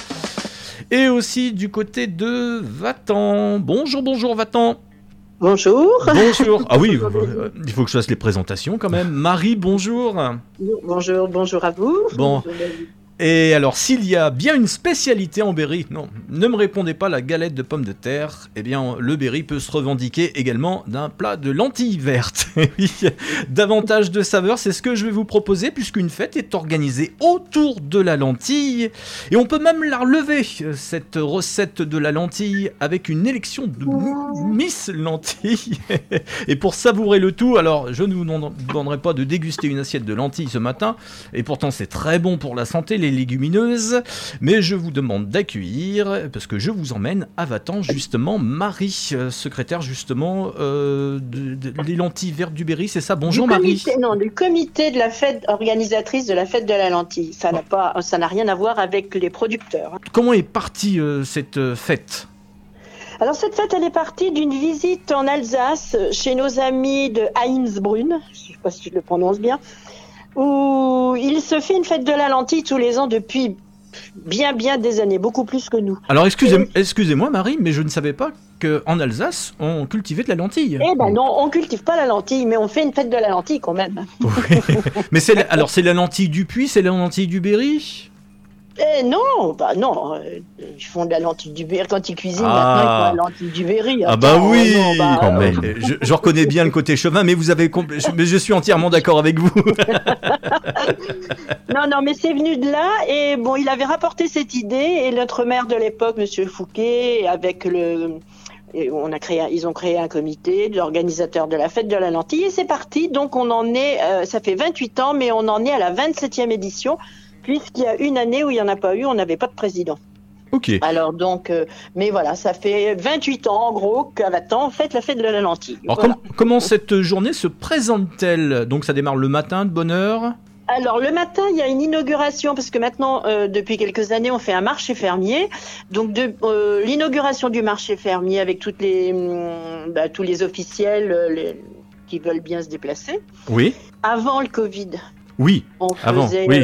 Et aussi du côté de Vatan. Bonjour, bonjour Vatan. Bonjour. Bonjour. Ah oui, euh, il faut que je fasse les présentations quand même. Marie, bonjour. Bonjour, bonjour à vous. Bon. Et alors, s'il y a bien une spécialité en Berry, non, ne me répondez pas la galette de pommes de terre, eh bien, le Berry peut se revendiquer également d'un plat de lentilles vertes. oui, davantage de saveurs, c'est ce que je vais vous proposer, puisqu'une fête est organisée autour de la lentille. Et on peut même la relever, cette recette de la lentille, avec une élection de Miss Lentille. et pour savourer le tout, alors, je ne vous demanderai pas de déguster une assiette de lentilles ce matin, et pourtant c'est très bon pour la santé, légumineuses, mais je vous demande d'accueillir, parce que je vous emmène à Vatan, justement, Marie, euh, secrétaire justement euh, de- de- des lentilles vertes du Berry, c'est ça? Bonjour du Marie. Non, du comité de la fête organisatrice de la fête de la lentille. Ça n'a pas, ça n'a rien à voir avec les producteurs. hein. Comment est partie euh, cette fête? Alors cette fête, elle est partie d'une visite en Alsace chez nos amis de Heinzbrunn, je ne sais pas si je le prononce bien, où il se fait une fête de la lentille tous les ans depuis bien bien des années, beaucoup plus que nous. Alors excusez- excusez-moi Marie, mais je ne savais pas qu'en Alsace, on cultivait de la lentille. Eh ben non, on cultive pas la lentille, mais on fait une fête de la lentille quand même. Mais c'est la- alors c'est la lentille du Puy, c'est la lentille du Berry? Eh non, bah non, euh, ils font de la lentille du Berry quand ils cuisinent. Ah. Maintenant, ils font la lentille du Berry. Ah bah oui non, bah, Quand euh, même. Je, je reconnais bien le côté chemin, mais vous avez compl- je, mais je suis entièrement d'accord avec vous. Non, non, mais c'est venu de là et bon, il avait rapporté cette idée et notre maire de l'époque, Monsieur Fouquet, avec le, et on a créé, ils ont créé un comité d'organisateurs de la fête de la lentille et c'est parti. Donc on en est, euh, ça fait 28 ans, mais on en est à la 27e édition puisqu'il y a une année où il n'y en a pas eu, on n'avait pas de président. Ok. Alors donc, euh, mais voilà, ça fait 28 ans en gros qu'à Vatan, on fête la fête de la lentille. Alors Voilà. com- comment cette journée se présente-t-elle? Donc ça démarre le matin de bonne heure? Alors le matin, il y a une inauguration parce que maintenant, euh, depuis quelques années, on fait un marché fermier. Donc euh, l'inauguration du marché fermier avec toutes les, hum, bah, tous les officiels les- qui veulent bien se déplacer. Oui. Avant le Covid, Oui. on Avant, faisait oui.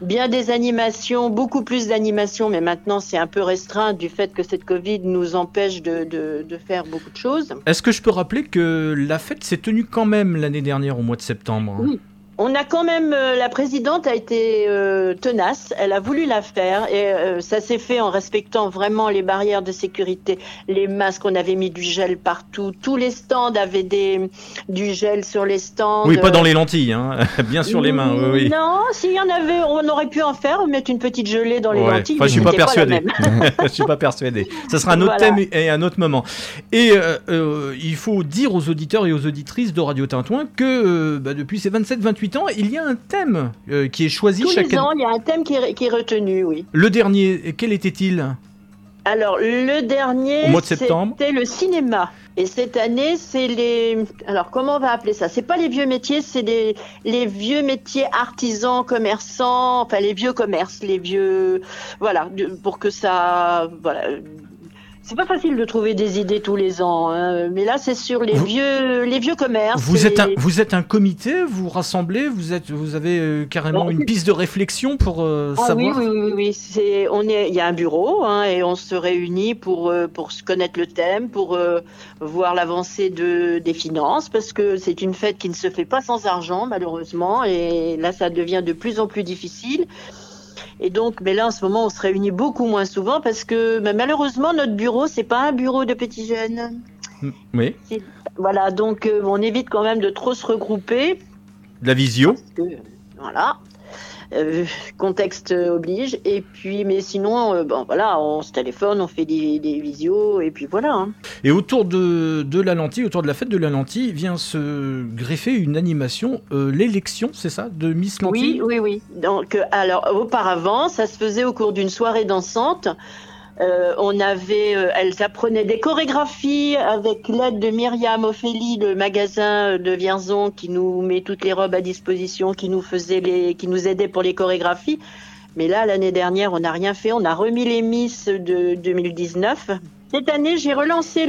Bien des animations, beaucoup plus d'animations, mais maintenant c'est un peu restreint du fait que cette Covid nous empêche de, de, de faire beaucoup de choses. Est-ce que je peux rappeler que la fête s'est tenue quand même l'année dernière au mois de septembre Oui. On a quand même, euh, la présidente a été euh, tenace, elle a voulu la faire et euh, ça s'est fait en respectant vraiment les barrières de sécurité, les masques, on avait mis du gel partout, tous les stands avaient des, du gel sur les stands. Oui, pas dans les lentilles, hein. bien sur les mains. Oui, oui. Non, s'il y en avait, on aurait pu en faire, mettre une petite gelée dans les Ouais. lentilles. Enfin, je suis pas persuadé. même. je suis pas persuadé. Ça sera un autre Voilà. thème et un autre moment. Et euh, il faut dire aux auditeurs et aux auditrices de Radio Tintouin que bah, depuis ces 27-28 ans, il y a un thème euh, qui est choisi Tous chaque les année. ans, il y a un thème qui est, qui est retenu, oui. Le dernier, quel était-il? Alors, le dernier, Au mois de septembre. c'était le cinéma. Et cette année, c'est les. Alors, comment on va appeler ça? C'est pas les vieux métiers, c'est les, les vieux métiers artisans, commerçants, enfin les vieux commerces, les vieux. Voilà, pour que ça. Voilà. C'est pas facile de trouver des idées tous les ans, hein, mais là c'est sur les vieux, les vieux commerces. Vous êtes, un, vous êtes un comité, vous rassemblez, vous, êtes, vous avez euh, carrément Bon, une piste de réflexion pour euh, Ah savoir. oui, oui, oui. C'est, on est, il y a un bureau hein, et on se réunit pour euh, pour connaître le thème, pour euh, voir l'avancée de des finances, parce que c'est une fête qui ne se fait pas sans argent malheureusement, et là ça devient de plus en plus difficile. Et donc, mais là en ce moment, on se réunit beaucoup moins souvent parce que mais malheureusement notre bureau c'est pas un bureau de petits jeunes. Mm, Oui, Voilà, donc euh, on évite quand même de trop se regrouper. de la visio. que, voilà. Euh, contexte oblige. Et puis, mais sinon, euh, bon, voilà, on se téléphone, on fait des, des visios, et puis voilà. hein. Et autour de, de la lentille, autour de la fête de la lentille, vient se greffer une animation, euh, l'élection, c'est ça, de Miss Lentille? Oui, oui, oui. Donc, euh, alors, auparavant, ça se faisait au cours d'une soirée dansante. Euh, on avait, euh, elles apprenaient des chorégraphies avec l'aide de Myriam Ophélie, le magasin de Vierzon qui nous met toutes les robes à disposition, qui nous faisait les, qui nous aidait pour les chorégraphies. Mais là, l'année dernière, on n'a rien fait. On a remis les Miss de 2019. Cette année, j'ai relancé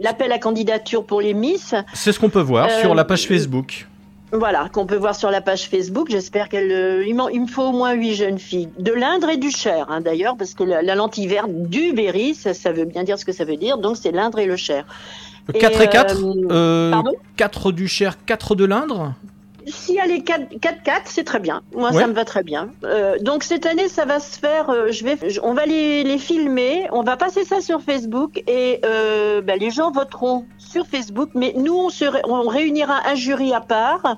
l'appel à candidature pour les Miss. C'est ce qu'on peut voir Euh, sur la page Facebook. Voilà, qu'on peut voir sur la page Facebook. J'espère qu'elle. euh, il, me faut au moins huit jeunes filles. De l'Indre et du Cher, hein, d'ailleurs, parce que la, la lentille verte du Berry, ça, ça veut bien dire ce que ça veut dire. Donc, c'est l'Indre et le Cher. 4 et 4 euh, pardon? 4 du Cher, 4 de l'Indre? Si elle est 4-4, c'est très bien. Moi, Ouais. ça me va très bien. Euh, donc, cette année, ça va se faire. euh, je vais, je- on va les, les filmer. On va passer ça sur Facebook et euh, ben, les gens voteront sur Facebook. Mais nous, on, se on réunira un jury à part.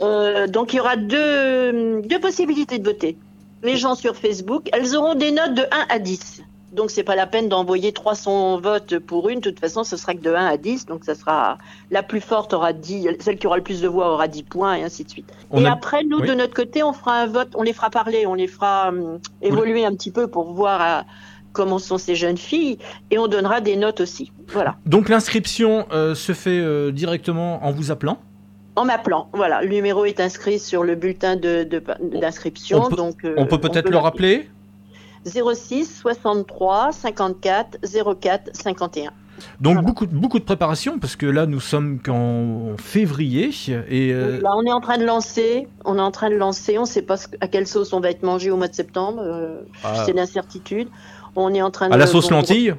Euh, donc, il y aura deux, deux possibilités de voter. Les gens sur Facebook, elles auront des notes de 1 à 10. Donc, c'est pas la peine d'envoyer 300 votes pour une. De toute façon, ce sera que de 1 à 10. Donc, ça sera la plus forte aura 10, celle qui aura le plus de voix aura 10 points et ainsi de suite. On et a- après, nous, oui. de notre côté, on fera un vote, on les fera parler, on les fera hum, évoluer un petit peu pour voir euh, comment sont ces jeunes filles et on donnera des notes aussi. Voilà. Donc l'inscription euh, se fait euh, directement en vous appelant? En m'appelant, voilà, le numéro est inscrit sur le bulletin de, de- d'inscription. On peut- donc, euh, On peut peut-être le rappeler? 06 63 54 04 51. Donc beaucoup, beaucoup de préparation, parce que là nous sommes qu'en février, et euh, Là, on est en train de lancer, on est en train de lancer, on ne sait pas à quelle sauce on va être mangé au mois de septembre, euh, Ah. c'est l'incertitude. On est en train à de la sauce bon, lentille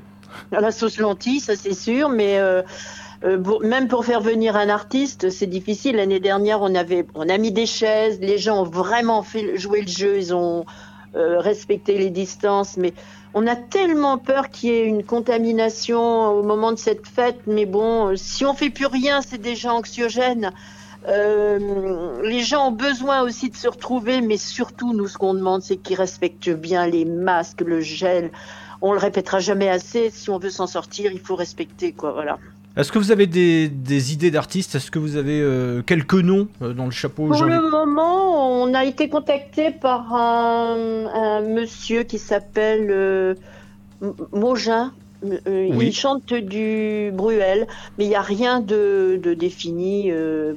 À la sauce lentille, ça c'est sûr, mais euh, euh, pour- même pour faire venir un artiste, c'est difficile. L'année dernière, on avait, on a mis des chaises, les gens ont vraiment fait jouer le jeu, ils ont euh, respecté les distances, mais on a tellement peur qu'il y ait une contamination au moment de cette fête. Mais bon, euh, si on fait plus rien, c'est déjà anxiogène. Euh, les gens ont besoin aussi de se retrouver, mais surtout, nous, ce qu'on demande, c'est qu'ils respectent bien les masques, le gel. On le répétera jamais assez. Si on veut s'en sortir, il faut respecter, quoi. Voilà. Est-ce que vous avez des, des idées d'artistes? Est-ce que vous avez euh, quelques noms euh, dans le chapeau? Pour le moment, on a été contacté par un, un monsieur qui s'appelle euh, Mogin. Euh, Oui. Il chante du Bruel, mais il n'y a rien de, de défini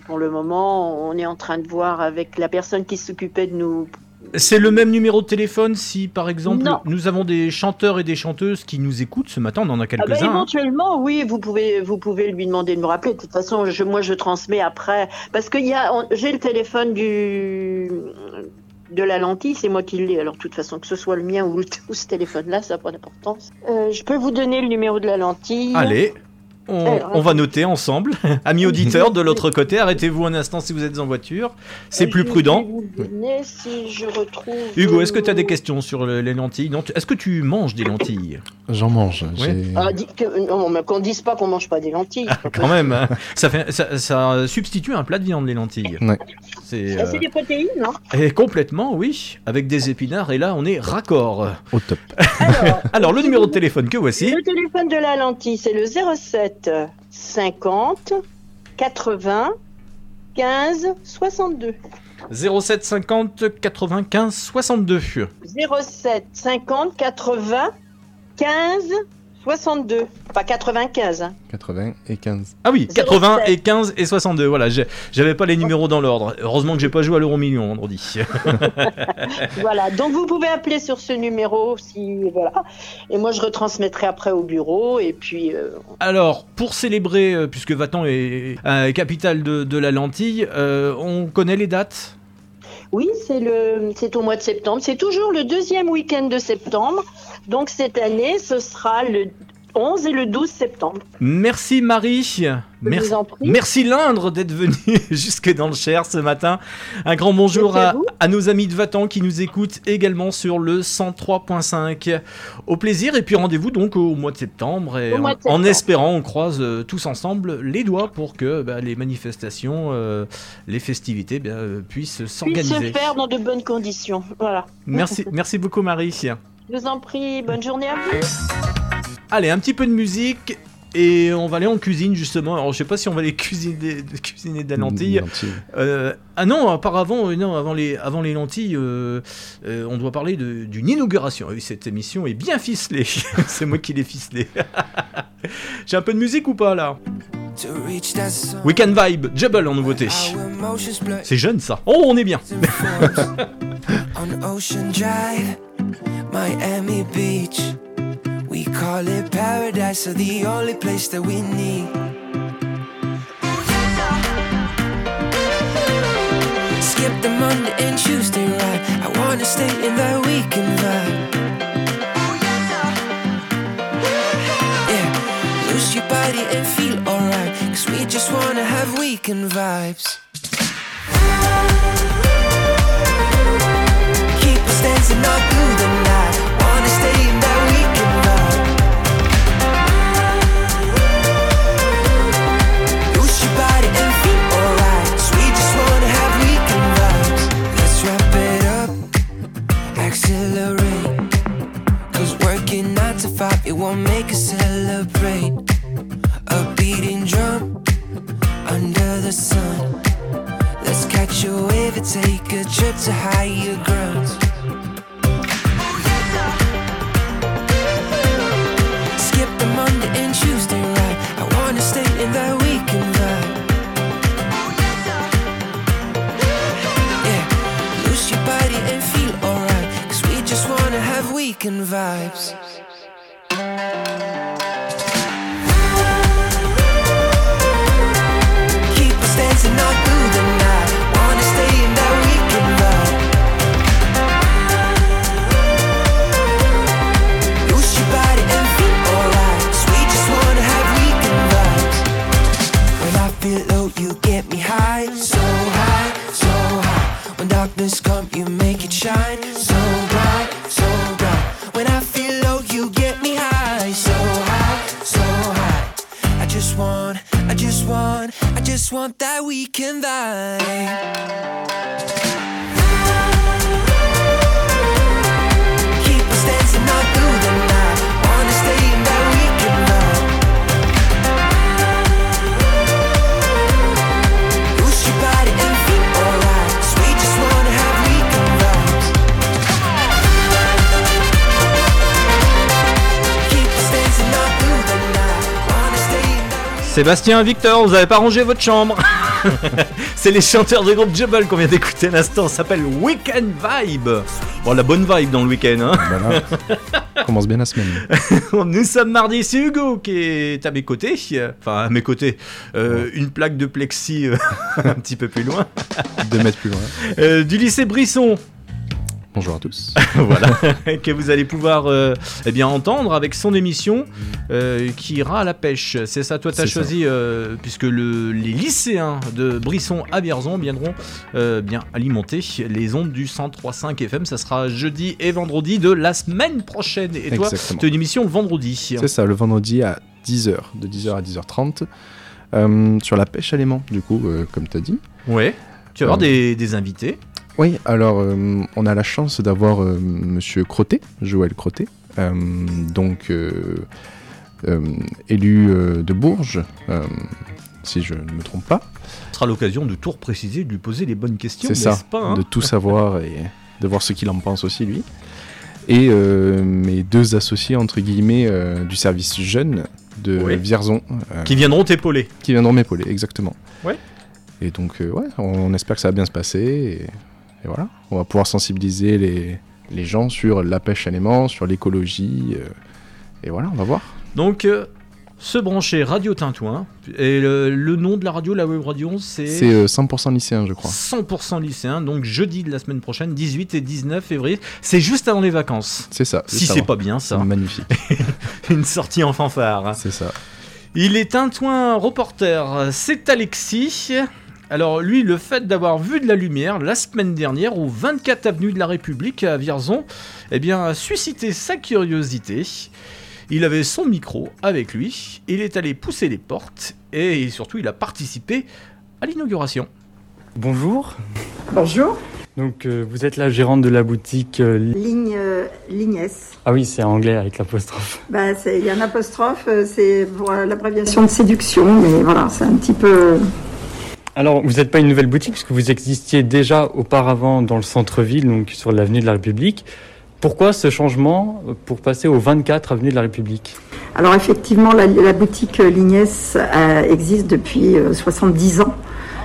pour le moment. On est en train de voir avec la personne qui s'occupait de nous. C'est le même numéro de téléphone si par exemple Non. nous avons des chanteurs et des chanteuses qui nous écoutent ce matin, on en a Ah bah, quelques-uns. hein. éventuellement, oui, vous pouvez, vous pouvez lui demander de me rappeler. De toute façon, je, moi, je transmets après. Parce que j'ai le téléphone du, de la lentille, c'est moi qui l'ai. Alors, de toute façon, que ce soit le mien ou ce téléphone-là, ça n'a pas d'importance. Euh, je peux vous donner le numéro de la lentille. Allez, on, Alors, on va noter ensemble. Amis auditeurs de l'autre côté, arrêtez-vous un instant si vous êtes en voiture, c'est plus prudent. si je retrouve. Hugo, est-ce que tu as des questions sur le- les lentilles Est-ce que tu manges des lentilles? J'en mange. J'ai- Ah, dis que- non, mais qu'on dise pas qu'on mange pas des lentilles. Quand même, hein. ça, fait, ça, ça substitue un plat de viande les lentilles. Ouais. C'est Ah, euh, des protéines, non? Et complètement, oui, avec des épinards. Et là, on est raccord. Au top. Alors, le numéro de téléphone que voici. Le téléphone de la lentille, c'est le 07 50 80 15 62. 07 50 95 62. 07 50 80 15 62, pas 95. Hein. 80 et 15. Ah oui, 07. 80 et 15 et 62. Voilà, j'ai- j'avais pas les numéros dans l'ordre. Heureusement que j'ai pas joué à l'euro million vendredi. voilà, donc vous pouvez appeler sur ce numéro si voilà. Et moi je retransmettrai après au bureau et puis euh, Alors, pour célébrer, euh, puisque Vatan est euh, capitale de, de la lentille, euh, on connaît les dates? Oui, c'est le c'est au mois de septembre, c'est toujours le deuxième week-end de septembre. Donc cette année, ce sera le 11 et le 12 septembre. Merci Marie. Merci, Lindre d'être venu jusque dans le Cher ce matin. Un grand bonjour à à, vous. à nos amis de Vatan qui nous écoutent également sur le 103.5. Au plaisir et puis rendez-vous donc au mois de septembre et en, de septembre. en espérant on croise euh, tous ensemble les doigts pour que bah, les manifestations, euh, les festivités bah, puissent Puis se s'organiser. faire dans de bonnes conditions. Voilà. Merci, merci beaucoup Marie. Je vous en prie, bonne journée à vous. Allez, un petit peu de musique et on va aller en cuisine justement. Alors je sais pas si on va aller cuisiner, cuisiner de la lentille. Euh, ah non, auparavant, euh, non, avant les, avant les lentilles, euh, euh, on doit parler de- d'une inauguration. Oui, cette émission est bien ficelée. C'est moi qui l'ai ficelée. J'ai un peu de musique ou pas là? Weekend Vibe, Jubble en nouveauté. C'est jeune ça. Oh, on est bien. on Ocean Drive, Miami Beach. We call it paradise, so the only place that we need. Skip the Monday and Tuesday ride. I wanna stay in that weekend vibe. Yeah, lose your body and feel alright. Cause we just wanna have weekend vibes. Keep us dancing all through the night. It won't make us celebrate. A beating drum under the sun. Let's catch a wave and take a trip to higher grounds. Skip the Monday and Tuesday ride. I wanna stay in that weekend vibe. Yeah, lose your body and feel alright. Cause we just wanna have weekend vibes. Want that weekend vibe. Sébastien, Victor, vous avez pas rangé votre chambre C'est les chanteurs du groupe Jubble qu'on vient d'écouter à l'instant, ça s'appelle Weekend Vibe. Bon, la bonne vibe dans le week-end, hein. On commence bien la semaine. Nous sommes mardi, c'est Hugo qui est à mes côtés. Enfin, à mes côtés. Euh, Une plaque de plexi euh, un petit peu plus loin. Deux mètres plus loin. Euh, du lycée Brisson. Bonjour à tous. voilà, que vous allez pouvoir euh, eh bien entendre avec son émission euh, qui ira à la pêche. C'est ça, toi tu as choisi, euh, puisque le- les lycéens de Brisson à Vierzon viendront bien alimenter les ondes du 103.5 FM. Ça sera jeudi et vendredi de la semaine prochaine. Et toi, tu as une émission le vendredi. C'est ça, le vendredi à 10h, de 10h à 10h30, euh, sur la pêche à l'aimant, du coup, comme tu as dit. Ouais. Tu vas avoir des, des invités. Oui, alors euh, on a la chance d'avoir euh, Monsieur Crotté, Joël Crotté, euh, donc euh, élu de Bourges, si je ne me trompe pas. Ce sera l'occasion de tout repréciser, de lui poser les bonnes questions. C'est ça, n'est-ce pas, hein? de tout savoir et de voir ce qu'il en pense aussi lui. et mes deux associés entre guillemets du service jeune de. Vierzon. Qui viendront t'épauler. Qui viendront m'épauler, exactement. Ouais. Et donc, euh, ouais, on espère que ça va bien se passer. Et, et voilà, on va pouvoir sensibiliser les, les gens sur la pêche à l'aimant, sur l'écologie. euh, et voilà, on va voir. Donc, euh, se brancher Radio Tintouin. Et le, le nom de la radio, la web radio, c'est. C'est euh, 100% lycéen, je crois. 100% lycéen, donc jeudi de la semaine prochaine, 18 et 19 février. C'est juste avant les vacances. C'est ça. Si c'est pas bien ça. Magnifique. Une sortie en fanfare. C'est ça. Il est Tintouin reporter, c'est Alexis. Alors lui, le fait d'avoir vu de la lumière la semaine dernière au 24 avenue de la République à Vierzon, eh bien, a suscité sa curiosité. Il avait son micro avec lui, il est allé pousser les portes et surtout il a participé à l'inauguration. Bonjour. Bonjour. Donc euh, vous êtes la gérante de la boutique. euh, Li- Ligne, euh, ligne S. Ah oui, c'est anglais avec l'apostrophe. Bah, c'est- Il y a un apostrophe, euh, c'est pour l'abréviation de séduction, mais voilà, c'est un petit peu. Alors vous n'êtes pas une nouvelle boutique puisque vous existiez déjà auparavant dans le centre-ville, donc sur l'avenue de la République. Pourquoi ce changement euh, pour passer au 24 avenue de la République? Alors effectivement, la, boutique euh, Ligne S euh, existe depuis euh, 70 ans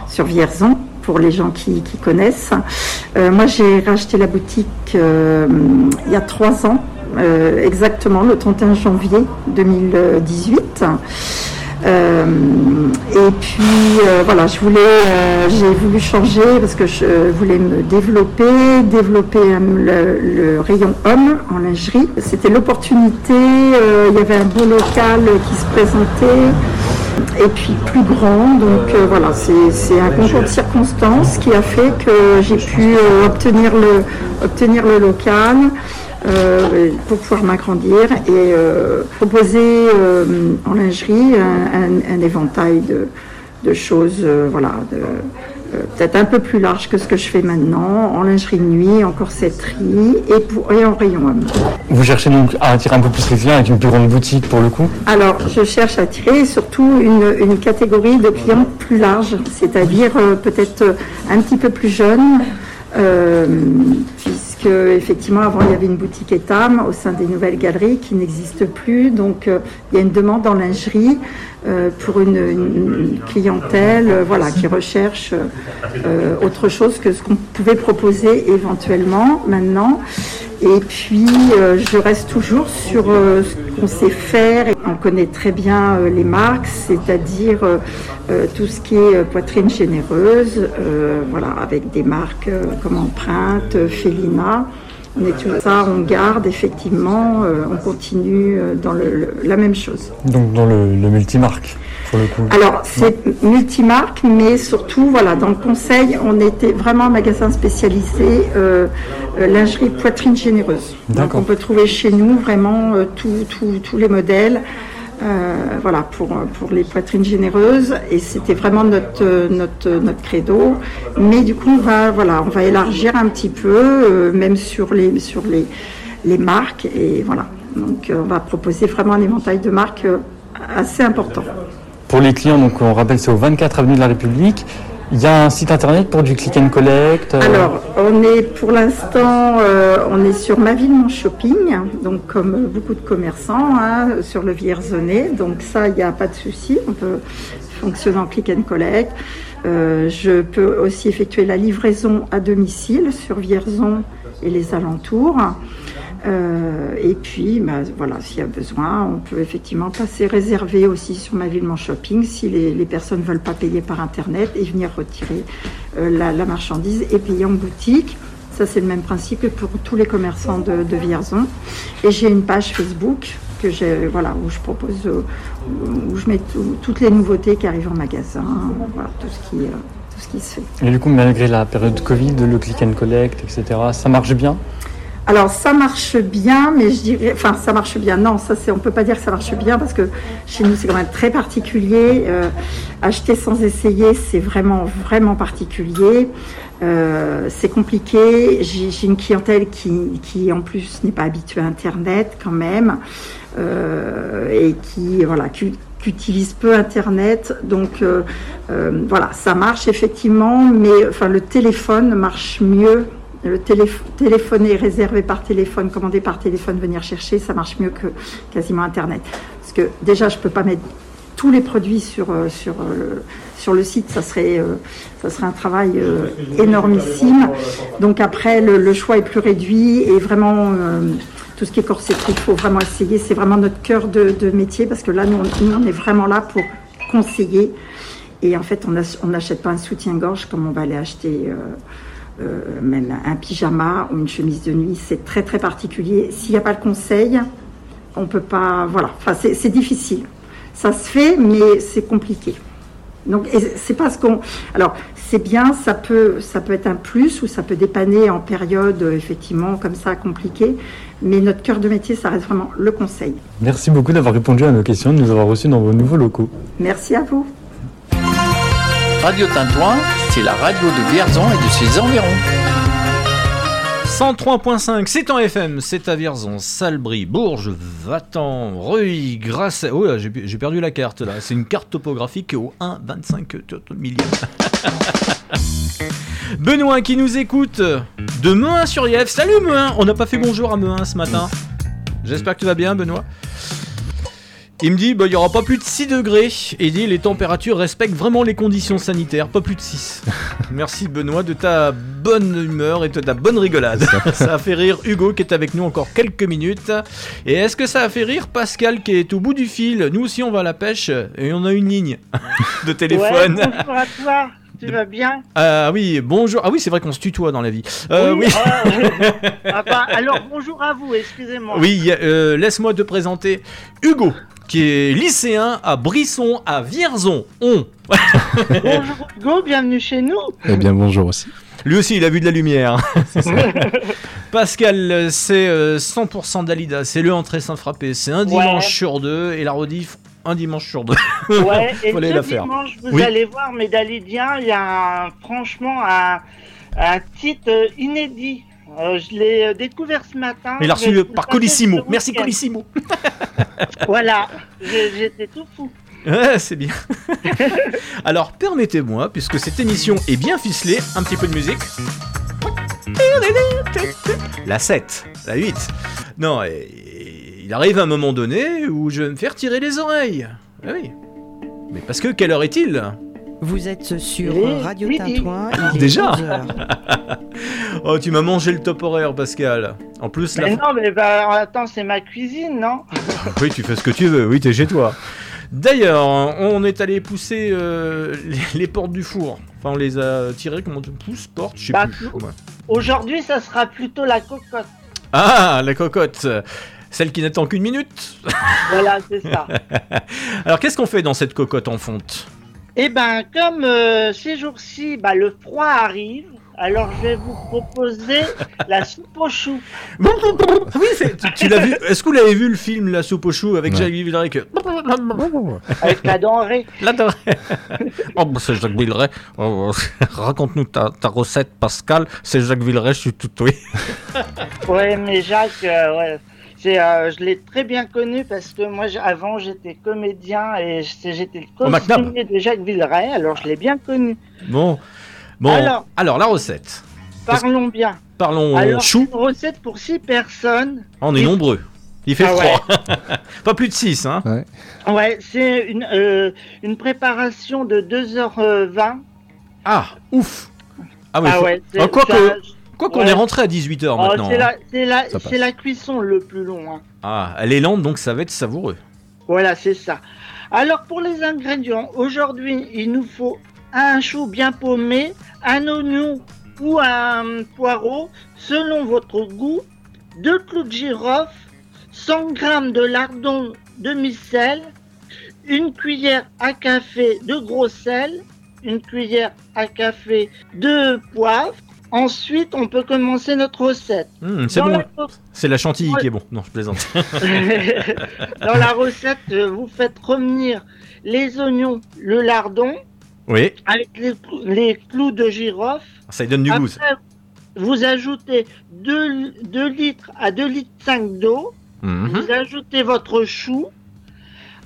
sur Vierzon, pour les gens qui, connaissent. Euh, moi, j'ai racheté la boutique euh, il y a trois ans, euh, exactement le 31 janvier 2018. Euh, et puis euh, voilà, je voulais, euh, j'ai voulu changer parce que je voulais me développer, développer le, rayon homme en lingerie. C'était l'opportunité. il y avait un beau local qui se présentait et puis plus grand. Donc voilà, c'est un concours de circonstances qui a fait que j'ai pu obtenir le obtenir le local euh, pour pouvoir m'agrandir et euh, proposer euh, en lingerie un, un- un éventail de, de choses, voilà, peut-être un peu plus large que ce que je fais maintenant, en lingerie de nuit, en corsetterie et, pour, et en rayon homme. Vous cherchez donc à attirer un peu plus les clients avec une plus grande boutique pour le coup? Alors, je cherche à attirer surtout une, une catégorie de clients plus large, c'est-à-dire euh, peut-être un petit peu plus jeunes, puisque effectivement avant il y avait une boutique Etam au sein des nouvelles galeries qui n'existe plus, donc euh, il y a une demande en lingerie euh, pour une, une clientèle, euh, voilà, qui recherche euh, autre chose que ce qu'on pouvait proposer éventuellement maintenant. Et puis, euh, je reste toujours sur euh, ce qu'on sait faire. Et on connaît très bien euh, les marques, c'est-à-dire tout ce qui est poitrine généreuse, voilà, avec des marques comme Empreinte, Félina. On est tout ça, on garde effectivement, on continue dans le- la même chose. Donc dans le multimarque pour le coup. Alors, c'est multimarque, mais surtout, voilà, dans le conseil, on était vraiment un magasin spécialisé euh, euh, lingerie poitrine généreuse. Donc, on peut trouver chez nous vraiment euh, tous les modèles. euh, voilà, pour, pour les poitrines généreuses, et c'était vraiment notre, notre, notre credo. Mais du coup, on va, voilà, on va élargir un petit peu, même sur les, sur les, les marques, et voilà. Donc, on va proposer vraiment un éventail de marques assez important. Pour les clients, donc on rappelle c'est au 24 avenue de la République. Il y a un site internet pour du click and collect. euh, Alors, on est pour l'instant, euh, on est sur Ma Ville Mon Shopping, donc comme beaucoup de commerçants, hein, sur le Vierzonnet. Donc ça, il n'y a pas de souci, on peut fonctionner en click and collect. Euh, je peux aussi effectuer la livraison à domicile sur Vierzon et les alentours. Euh, et puis, bah, voilà, s'il y a besoin, on peut effectivement passer réserver aussi sur ma ville mon shopping si les, personnes ne veulent pas payer par internet et venir retirer euh, la, marchandise et payer en boutique. Ça, c'est le même principe que pour tous les commerçants de, de Vierzon. Et j'ai une page Facebook que j'ai, voilà, où je propose, euh, où je mets tout- toutes les nouveautés qui arrivent en magasin, tout ce qui, tout ce qui se fait. Et du coup, malgré la période Covid, le click and collect, etc., ça marche bien? Alors ça marche bien, mais je dirais, enfin ça marche bien. Non, ça c'est, on peut pas dire que ça marche bien parce que chez nous c'est quand même très particulier. Euh, acheter sans essayer, c'est vraiment vraiment particulier. Euh, c'est compliqué. J'ai, une clientèle qui, en plus n'est pas habituée à Internet quand même euh, et qui voilà qui, utilise peu Internet. Donc voilà, ça marche effectivement, mais enfin le téléphone marche mieux Le téléph- téléphoner, réserver par téléphone, commander par téléphone, venir chercher, ça marche mieux que quasiment Internet. Parce que déjà, je peux pas mettre tous les produits sur, euh, sur, euh, le, sur le site, ça serait, euh, ça serait un travail euh, énormissime. Donc après, le, le choix est plus réduit et vraiment, euh, tout ce qui est corsetterie, il faut vraiment essayer. C'est vraiment notre cœur de, de métier parce que là, nous, on, est vraiment là pour conseiller. Et en fait, on ach- on n'achète pas un soutien-gorge comme on va aller acheter euh, euh, même un pyjama ou une chemise de nuit. C'est très très particulier. S'il n'y a pas le conseil, on peut pas. Voilà. Enfin, c'est c'est difficile. Ça se fait, mais c'est compliqué. Donc, c'est pas ce qu'on. Alors, c'est bien, ça peut, ça peut être un plus ou ça peut dépanner en période euh, effectivement comme ça compliquée. Mais notre cœur de métier, ça reste vraiment le conseil. Merci beaucoup d'avoir répondu à nos questions, de nous avoir reçus dans vos nouveaux locaux. Merci à vous. Radio Tintouin, la radio de Vierzon et de ses environs. 103.5, c'est en FM, c'est à Vierzon, Salbris, Bourges, Vatan, Reuil, Grasset. Oh là, j'ai perdu la carte là. C'est une carte topographique au 1,25 millième. Benoît qui nous écoute de sur Yèvre. Salut Mehun On n'a pas fait bonjour à Mehun ce matin. J'espère que tu vas bien, Benoît. Il me dit, bah, il n'y aura pas plus de 6 degrés. Et il dit, les températures respectent vraiment les conditions sanitaires, pas plus de 6. Merci Benoît de ta bonne humeur et de ta bonne rigolade. ça a fait rire Hugo qui est avec nous encore quelques minutes. Et est-ce que ça a fait rire Pascal qui est au bout du fil? Nous aussi on va à la pêche et on a une ligne de téléphone. Ouais, bonjour à toi, tu vas bien Ah oui, bonjour. Ah oui, c'est vrai qu'on se tutoie dans la vie. Euh, oui. euh, ah bah, alors bonjour à vous, excusez-moi. Oui, euh, laisse-moi te présenter Hugo, qui est lycéen à Brisson, à Vierzon. On. Bonjour Hugo, bienvenue chez nous. Eh bien, bonjour aussi. Lui aussi, il a vu de la lumière. Pascal, euh, c'est euh, 100% d'Alida. C'est le entrée sans frapper. C'est un dimanche Ouais. sur deux et la rediff un dimanche sur deux. Ouais, et ce la faire. dimanche, vous Oui. allez voir, mes Dalidiens, il y a un- franchement un, un titre euh, inédit. Euh, je l'ai euh, découvert ce matin. Il a reçu par Colissimo. Merci. Colissimo. Voilà, j'étais tout fou. Ouais, c'est bien. Alors, permettez-moi, puisque cette émission est bien ficelée, un petit peu de musique. La 7, la 8. Non, et- il arrive un moment donné où je vais me faire tirer les oreilles. Ah oui. Mais parce que quelle heure est-il? Vous êtes sur Oui, Radio oui. Tintouin. il est Déjà 11 heures. Oh, tu m'as mangé le top horaire, Pascal. En plus, la... Mais non, mais bah, attends, c'est ma cuisine, non? Oui, tu fais ce que tu veux, oui, t'es chez toi. D'ailleurs, on est allé pousser euh, les, les portes du four. Enfin, on les a tirées, comment tu pousses, portes, je sais Bah, plus. Aujourd'hui, ça sera plutôt la cocotte. Ah, la cocotte Celle qui n'attend qu'une minute Voilà, c'est ça. Alors, qu'est-ce qu'on fait dans cette cocotte en fonte? Eh ben, comme euh, ces jours-ci, bah, le froid arrive, alors je vais vous proposer la soupe aux choux. Oui, c'est- tu, tu l'as vu Est-ce que vous l'avez vu le film La soupe aux choux avec Ouais. Jacques Villeray que- Avec la denrée. La denrée. Oh, bah, c'est Jacques Villeray. Oh, Raconte-nous ta, ta recette, Pascal. C'est Jacques Villeray, je suis tout oui. Ouais, mais Jacques, euh, ouais. C'est, euh, je l'ai très bien connu parce que moi, avant, j'étais comédien et j'étais le costumier de Jacques Villeray, alors je l'ai bien connu. Bon. Bon. Alors. Alors, la recette. Parlons bien. Parlons alors, chou. une recette pour 6 personnes. On est Et- nombreux. Il fait Ah ouais. Pas plus de 6, hein Ouais, c'est une, euh, une préparation de 2h20. Ah, ouf Ah, oui, Ah faut- ouais, c'est- Ah, quoi ça- que, quoi qu'on ouais. est rentré à 18h Oh, maintenant. c'est hein. la, la, c'est la cuisson le plus long. hein. Ah, elle est lente, donc ça va être savoureux. Voilà, c'est ça. Alors pour les ingrédients, aujourd'hui, il nous faut un chou bien paumé, un oignon ou un poireau, selon votre goût, deux clous de girofle, 100 g de lardon demi-sel, une cuillère à café de gros sel, une cuillère à café de poivre. Ensuite, on peut commencer notre recette. Hum, c'est bon. la C'est la chantilly qui est bon. Non, je plaisante. Dans la recette, euh, vous faites revenir les oignons, le lardon, oui, avec les, clous- les clous de girofle. ça lui donne du goût. ça. Vous ajoutez 2, litres à 2 litres 5 d'eau. Mhm. Vous ajoutez votre chou.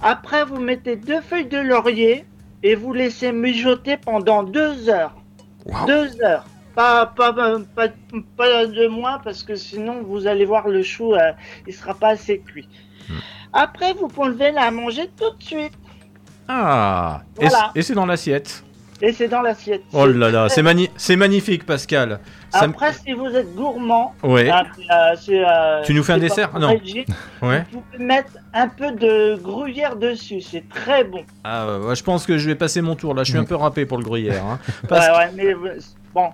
Après, vous mettez deux feuilles de laurier et vous laissez mijoter pendant 2 heures. 2 heures. Pas, pas, pas, pas, de moi parce que sinon vous allez voir le chou, euh, il sera pas assez cuit. Hmm. Après, vous pouvez la manger tout de suite. Ah Et Voilà. Et c'est dans l'assiette. Et c'est dans l'assiette. Oh là là, c'est mani- magnifique, Pascal. Ça Après, si vous êtes gourmand, Ouais. euh, c'est, euh, Tu nous fais un dessert? Non. Ouais. Vous pouvez mettre un peu de gruyère dessus, c'est très bon. Ah, ouais, je pense que je vais passer mon tour là. Je suis un peu râpé pour le gruyère. hein. Ouais, Parce- ouais, mais euh, bon,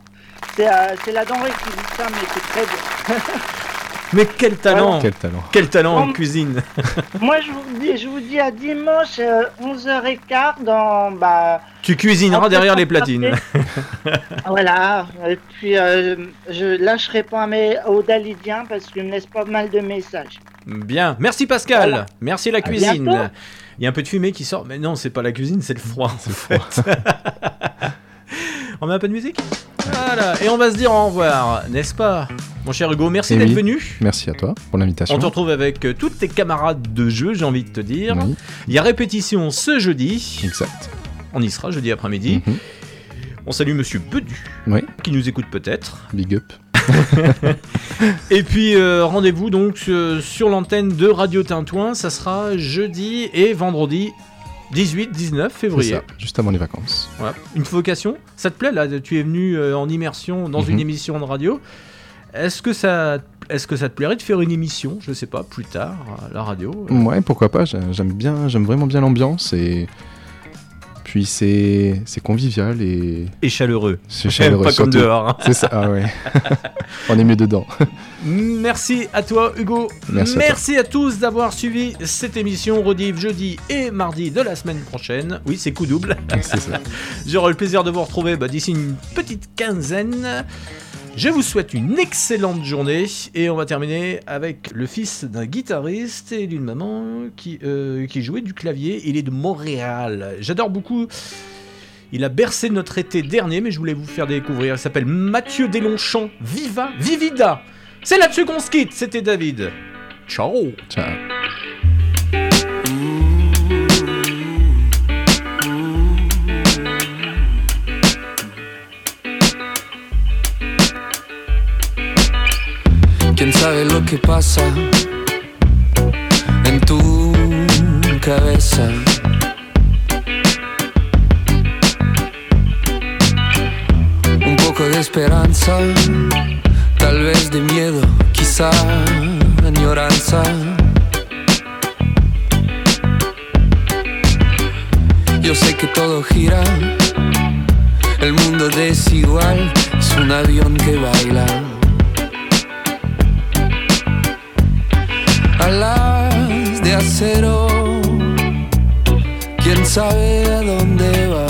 c'est euh, c'est la denrée qui dit ça, mais c'est très bon. Mais quel talent Quel talent. Quel talent en cuisine Moi, je vous dis, je vous dis à dimanche, euh, 11h15 dans. Bah, Tu cuisineras derrière les platines. voilà. Et puis, euh, je lâcherai pas mes, aux Dalidiens parce qu'ils me laissent pas mal de messages. Bien. Merci Pascal. Voilà. Merci la cuisine. Il y a un peu de fumée qui sort. Mais non, c'est pas la cuisine, c'est le froid. C'est le froid. on met un peu de musique? Voilà. Et on va se dire au revoir, n'est-ce pas Mon cher Hugo, merci d'être oui. venu. Merci à toi pour l'invitation. On te retrouve avec euh, tous tes camarades de jeu, j'ai envie de te dire. Oui. Il y a répétition ce jeudi. Exact. On y sera jeudi après-midi. Mhm. On salue Monsieur Bedu, Oui. qui nous écoute peut-être. Big up. Et puis euh, rendez-vous donc euh, sur l'antenne de Radio Tintouin. Ça sera jeudi et vendredi 18-19 C'est février. ça, juste avant les vacances. Voilà. Une vocation Ça te plaît là Tu es venu euh, en immersion dans une Mhm. émission de radio. Est-ce que ça, est-ce que ça te plairait de faire une émission Je sais pas, plus tard à la radio? euh, Ouais, pourquoi pas. j'ai- J'aime bien, j'aime vraiment bien l'ambiance et puis c'est convivial et Et chaleureux. C'est chaleureux. Pas comme dehors, hein. C'est ça. Ah ouais. On est mieux dedans. Merci à toi Hugo. Merci à à, tous d'avoir suivi cette émission rediff jeudi et mardi de la semaine prochaine. Oui, c'est coup double. C'est ça. J'aurai le plaisir de vous retrouver bah, d'ici une petite quinzaine. Je vous souhaite une excellente journée et on va terminer avec le fils d'un guitariste et d'une maman qui, euh, qui jouait du clavier. Il est de Montréal. J'adore beaucoup. Il a bercé notre été dernier, mais je voulais vous faire découvrir. Il s'appelle Mathieu Deslongchamps. Viva, Vivida. C'est là-dessus qu'on se quitte. C'était David. Ciao. Ciao. ¿Quién sabe lo que pasa en tu cabeza? Un poco de esperanza, tal vez de miedo, quizá añoranza. Yo sé que todo gira, el mundo desigual es un avión que baila. Alas de acero. Quién sabe a dónde vamos.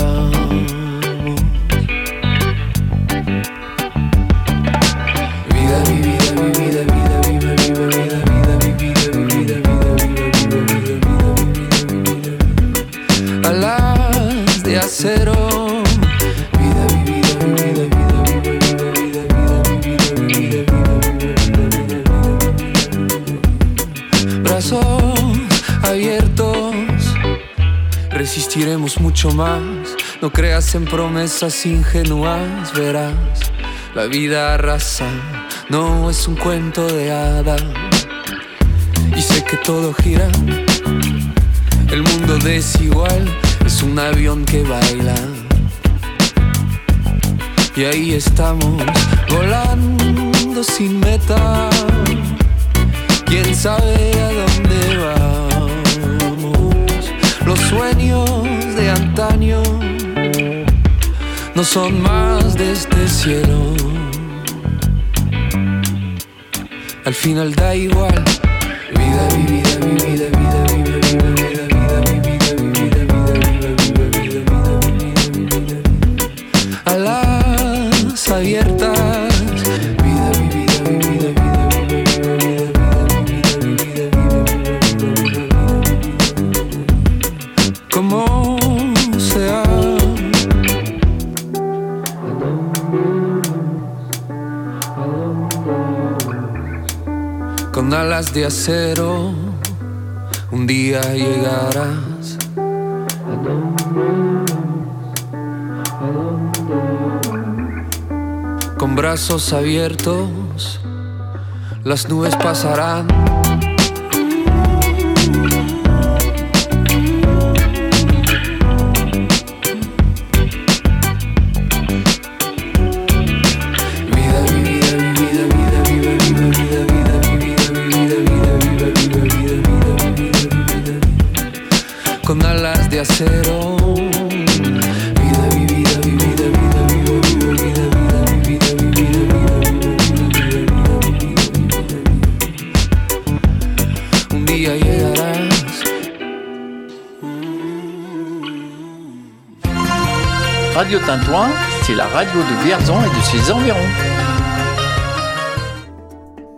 Resistiremos mucho más. No creas en promesas ingenuas, verás. La vida arrasa, no es un cuento de hadas. Y sé que todo gira. El mundo desigual es un avión que baila. Y ahí estamos, volando sin meta. ¿Quién sabe a dónde vamos? Los sueños no son más de este cielo. Al final da igual. Vida, mi vida, vida, de acero, un día llegarás. ¿A dónde? ¿A dónde? Con brazos abiertos, las nubes pasarán. Saint-Ouen, c'est la radio de Vierzon et de ses environs.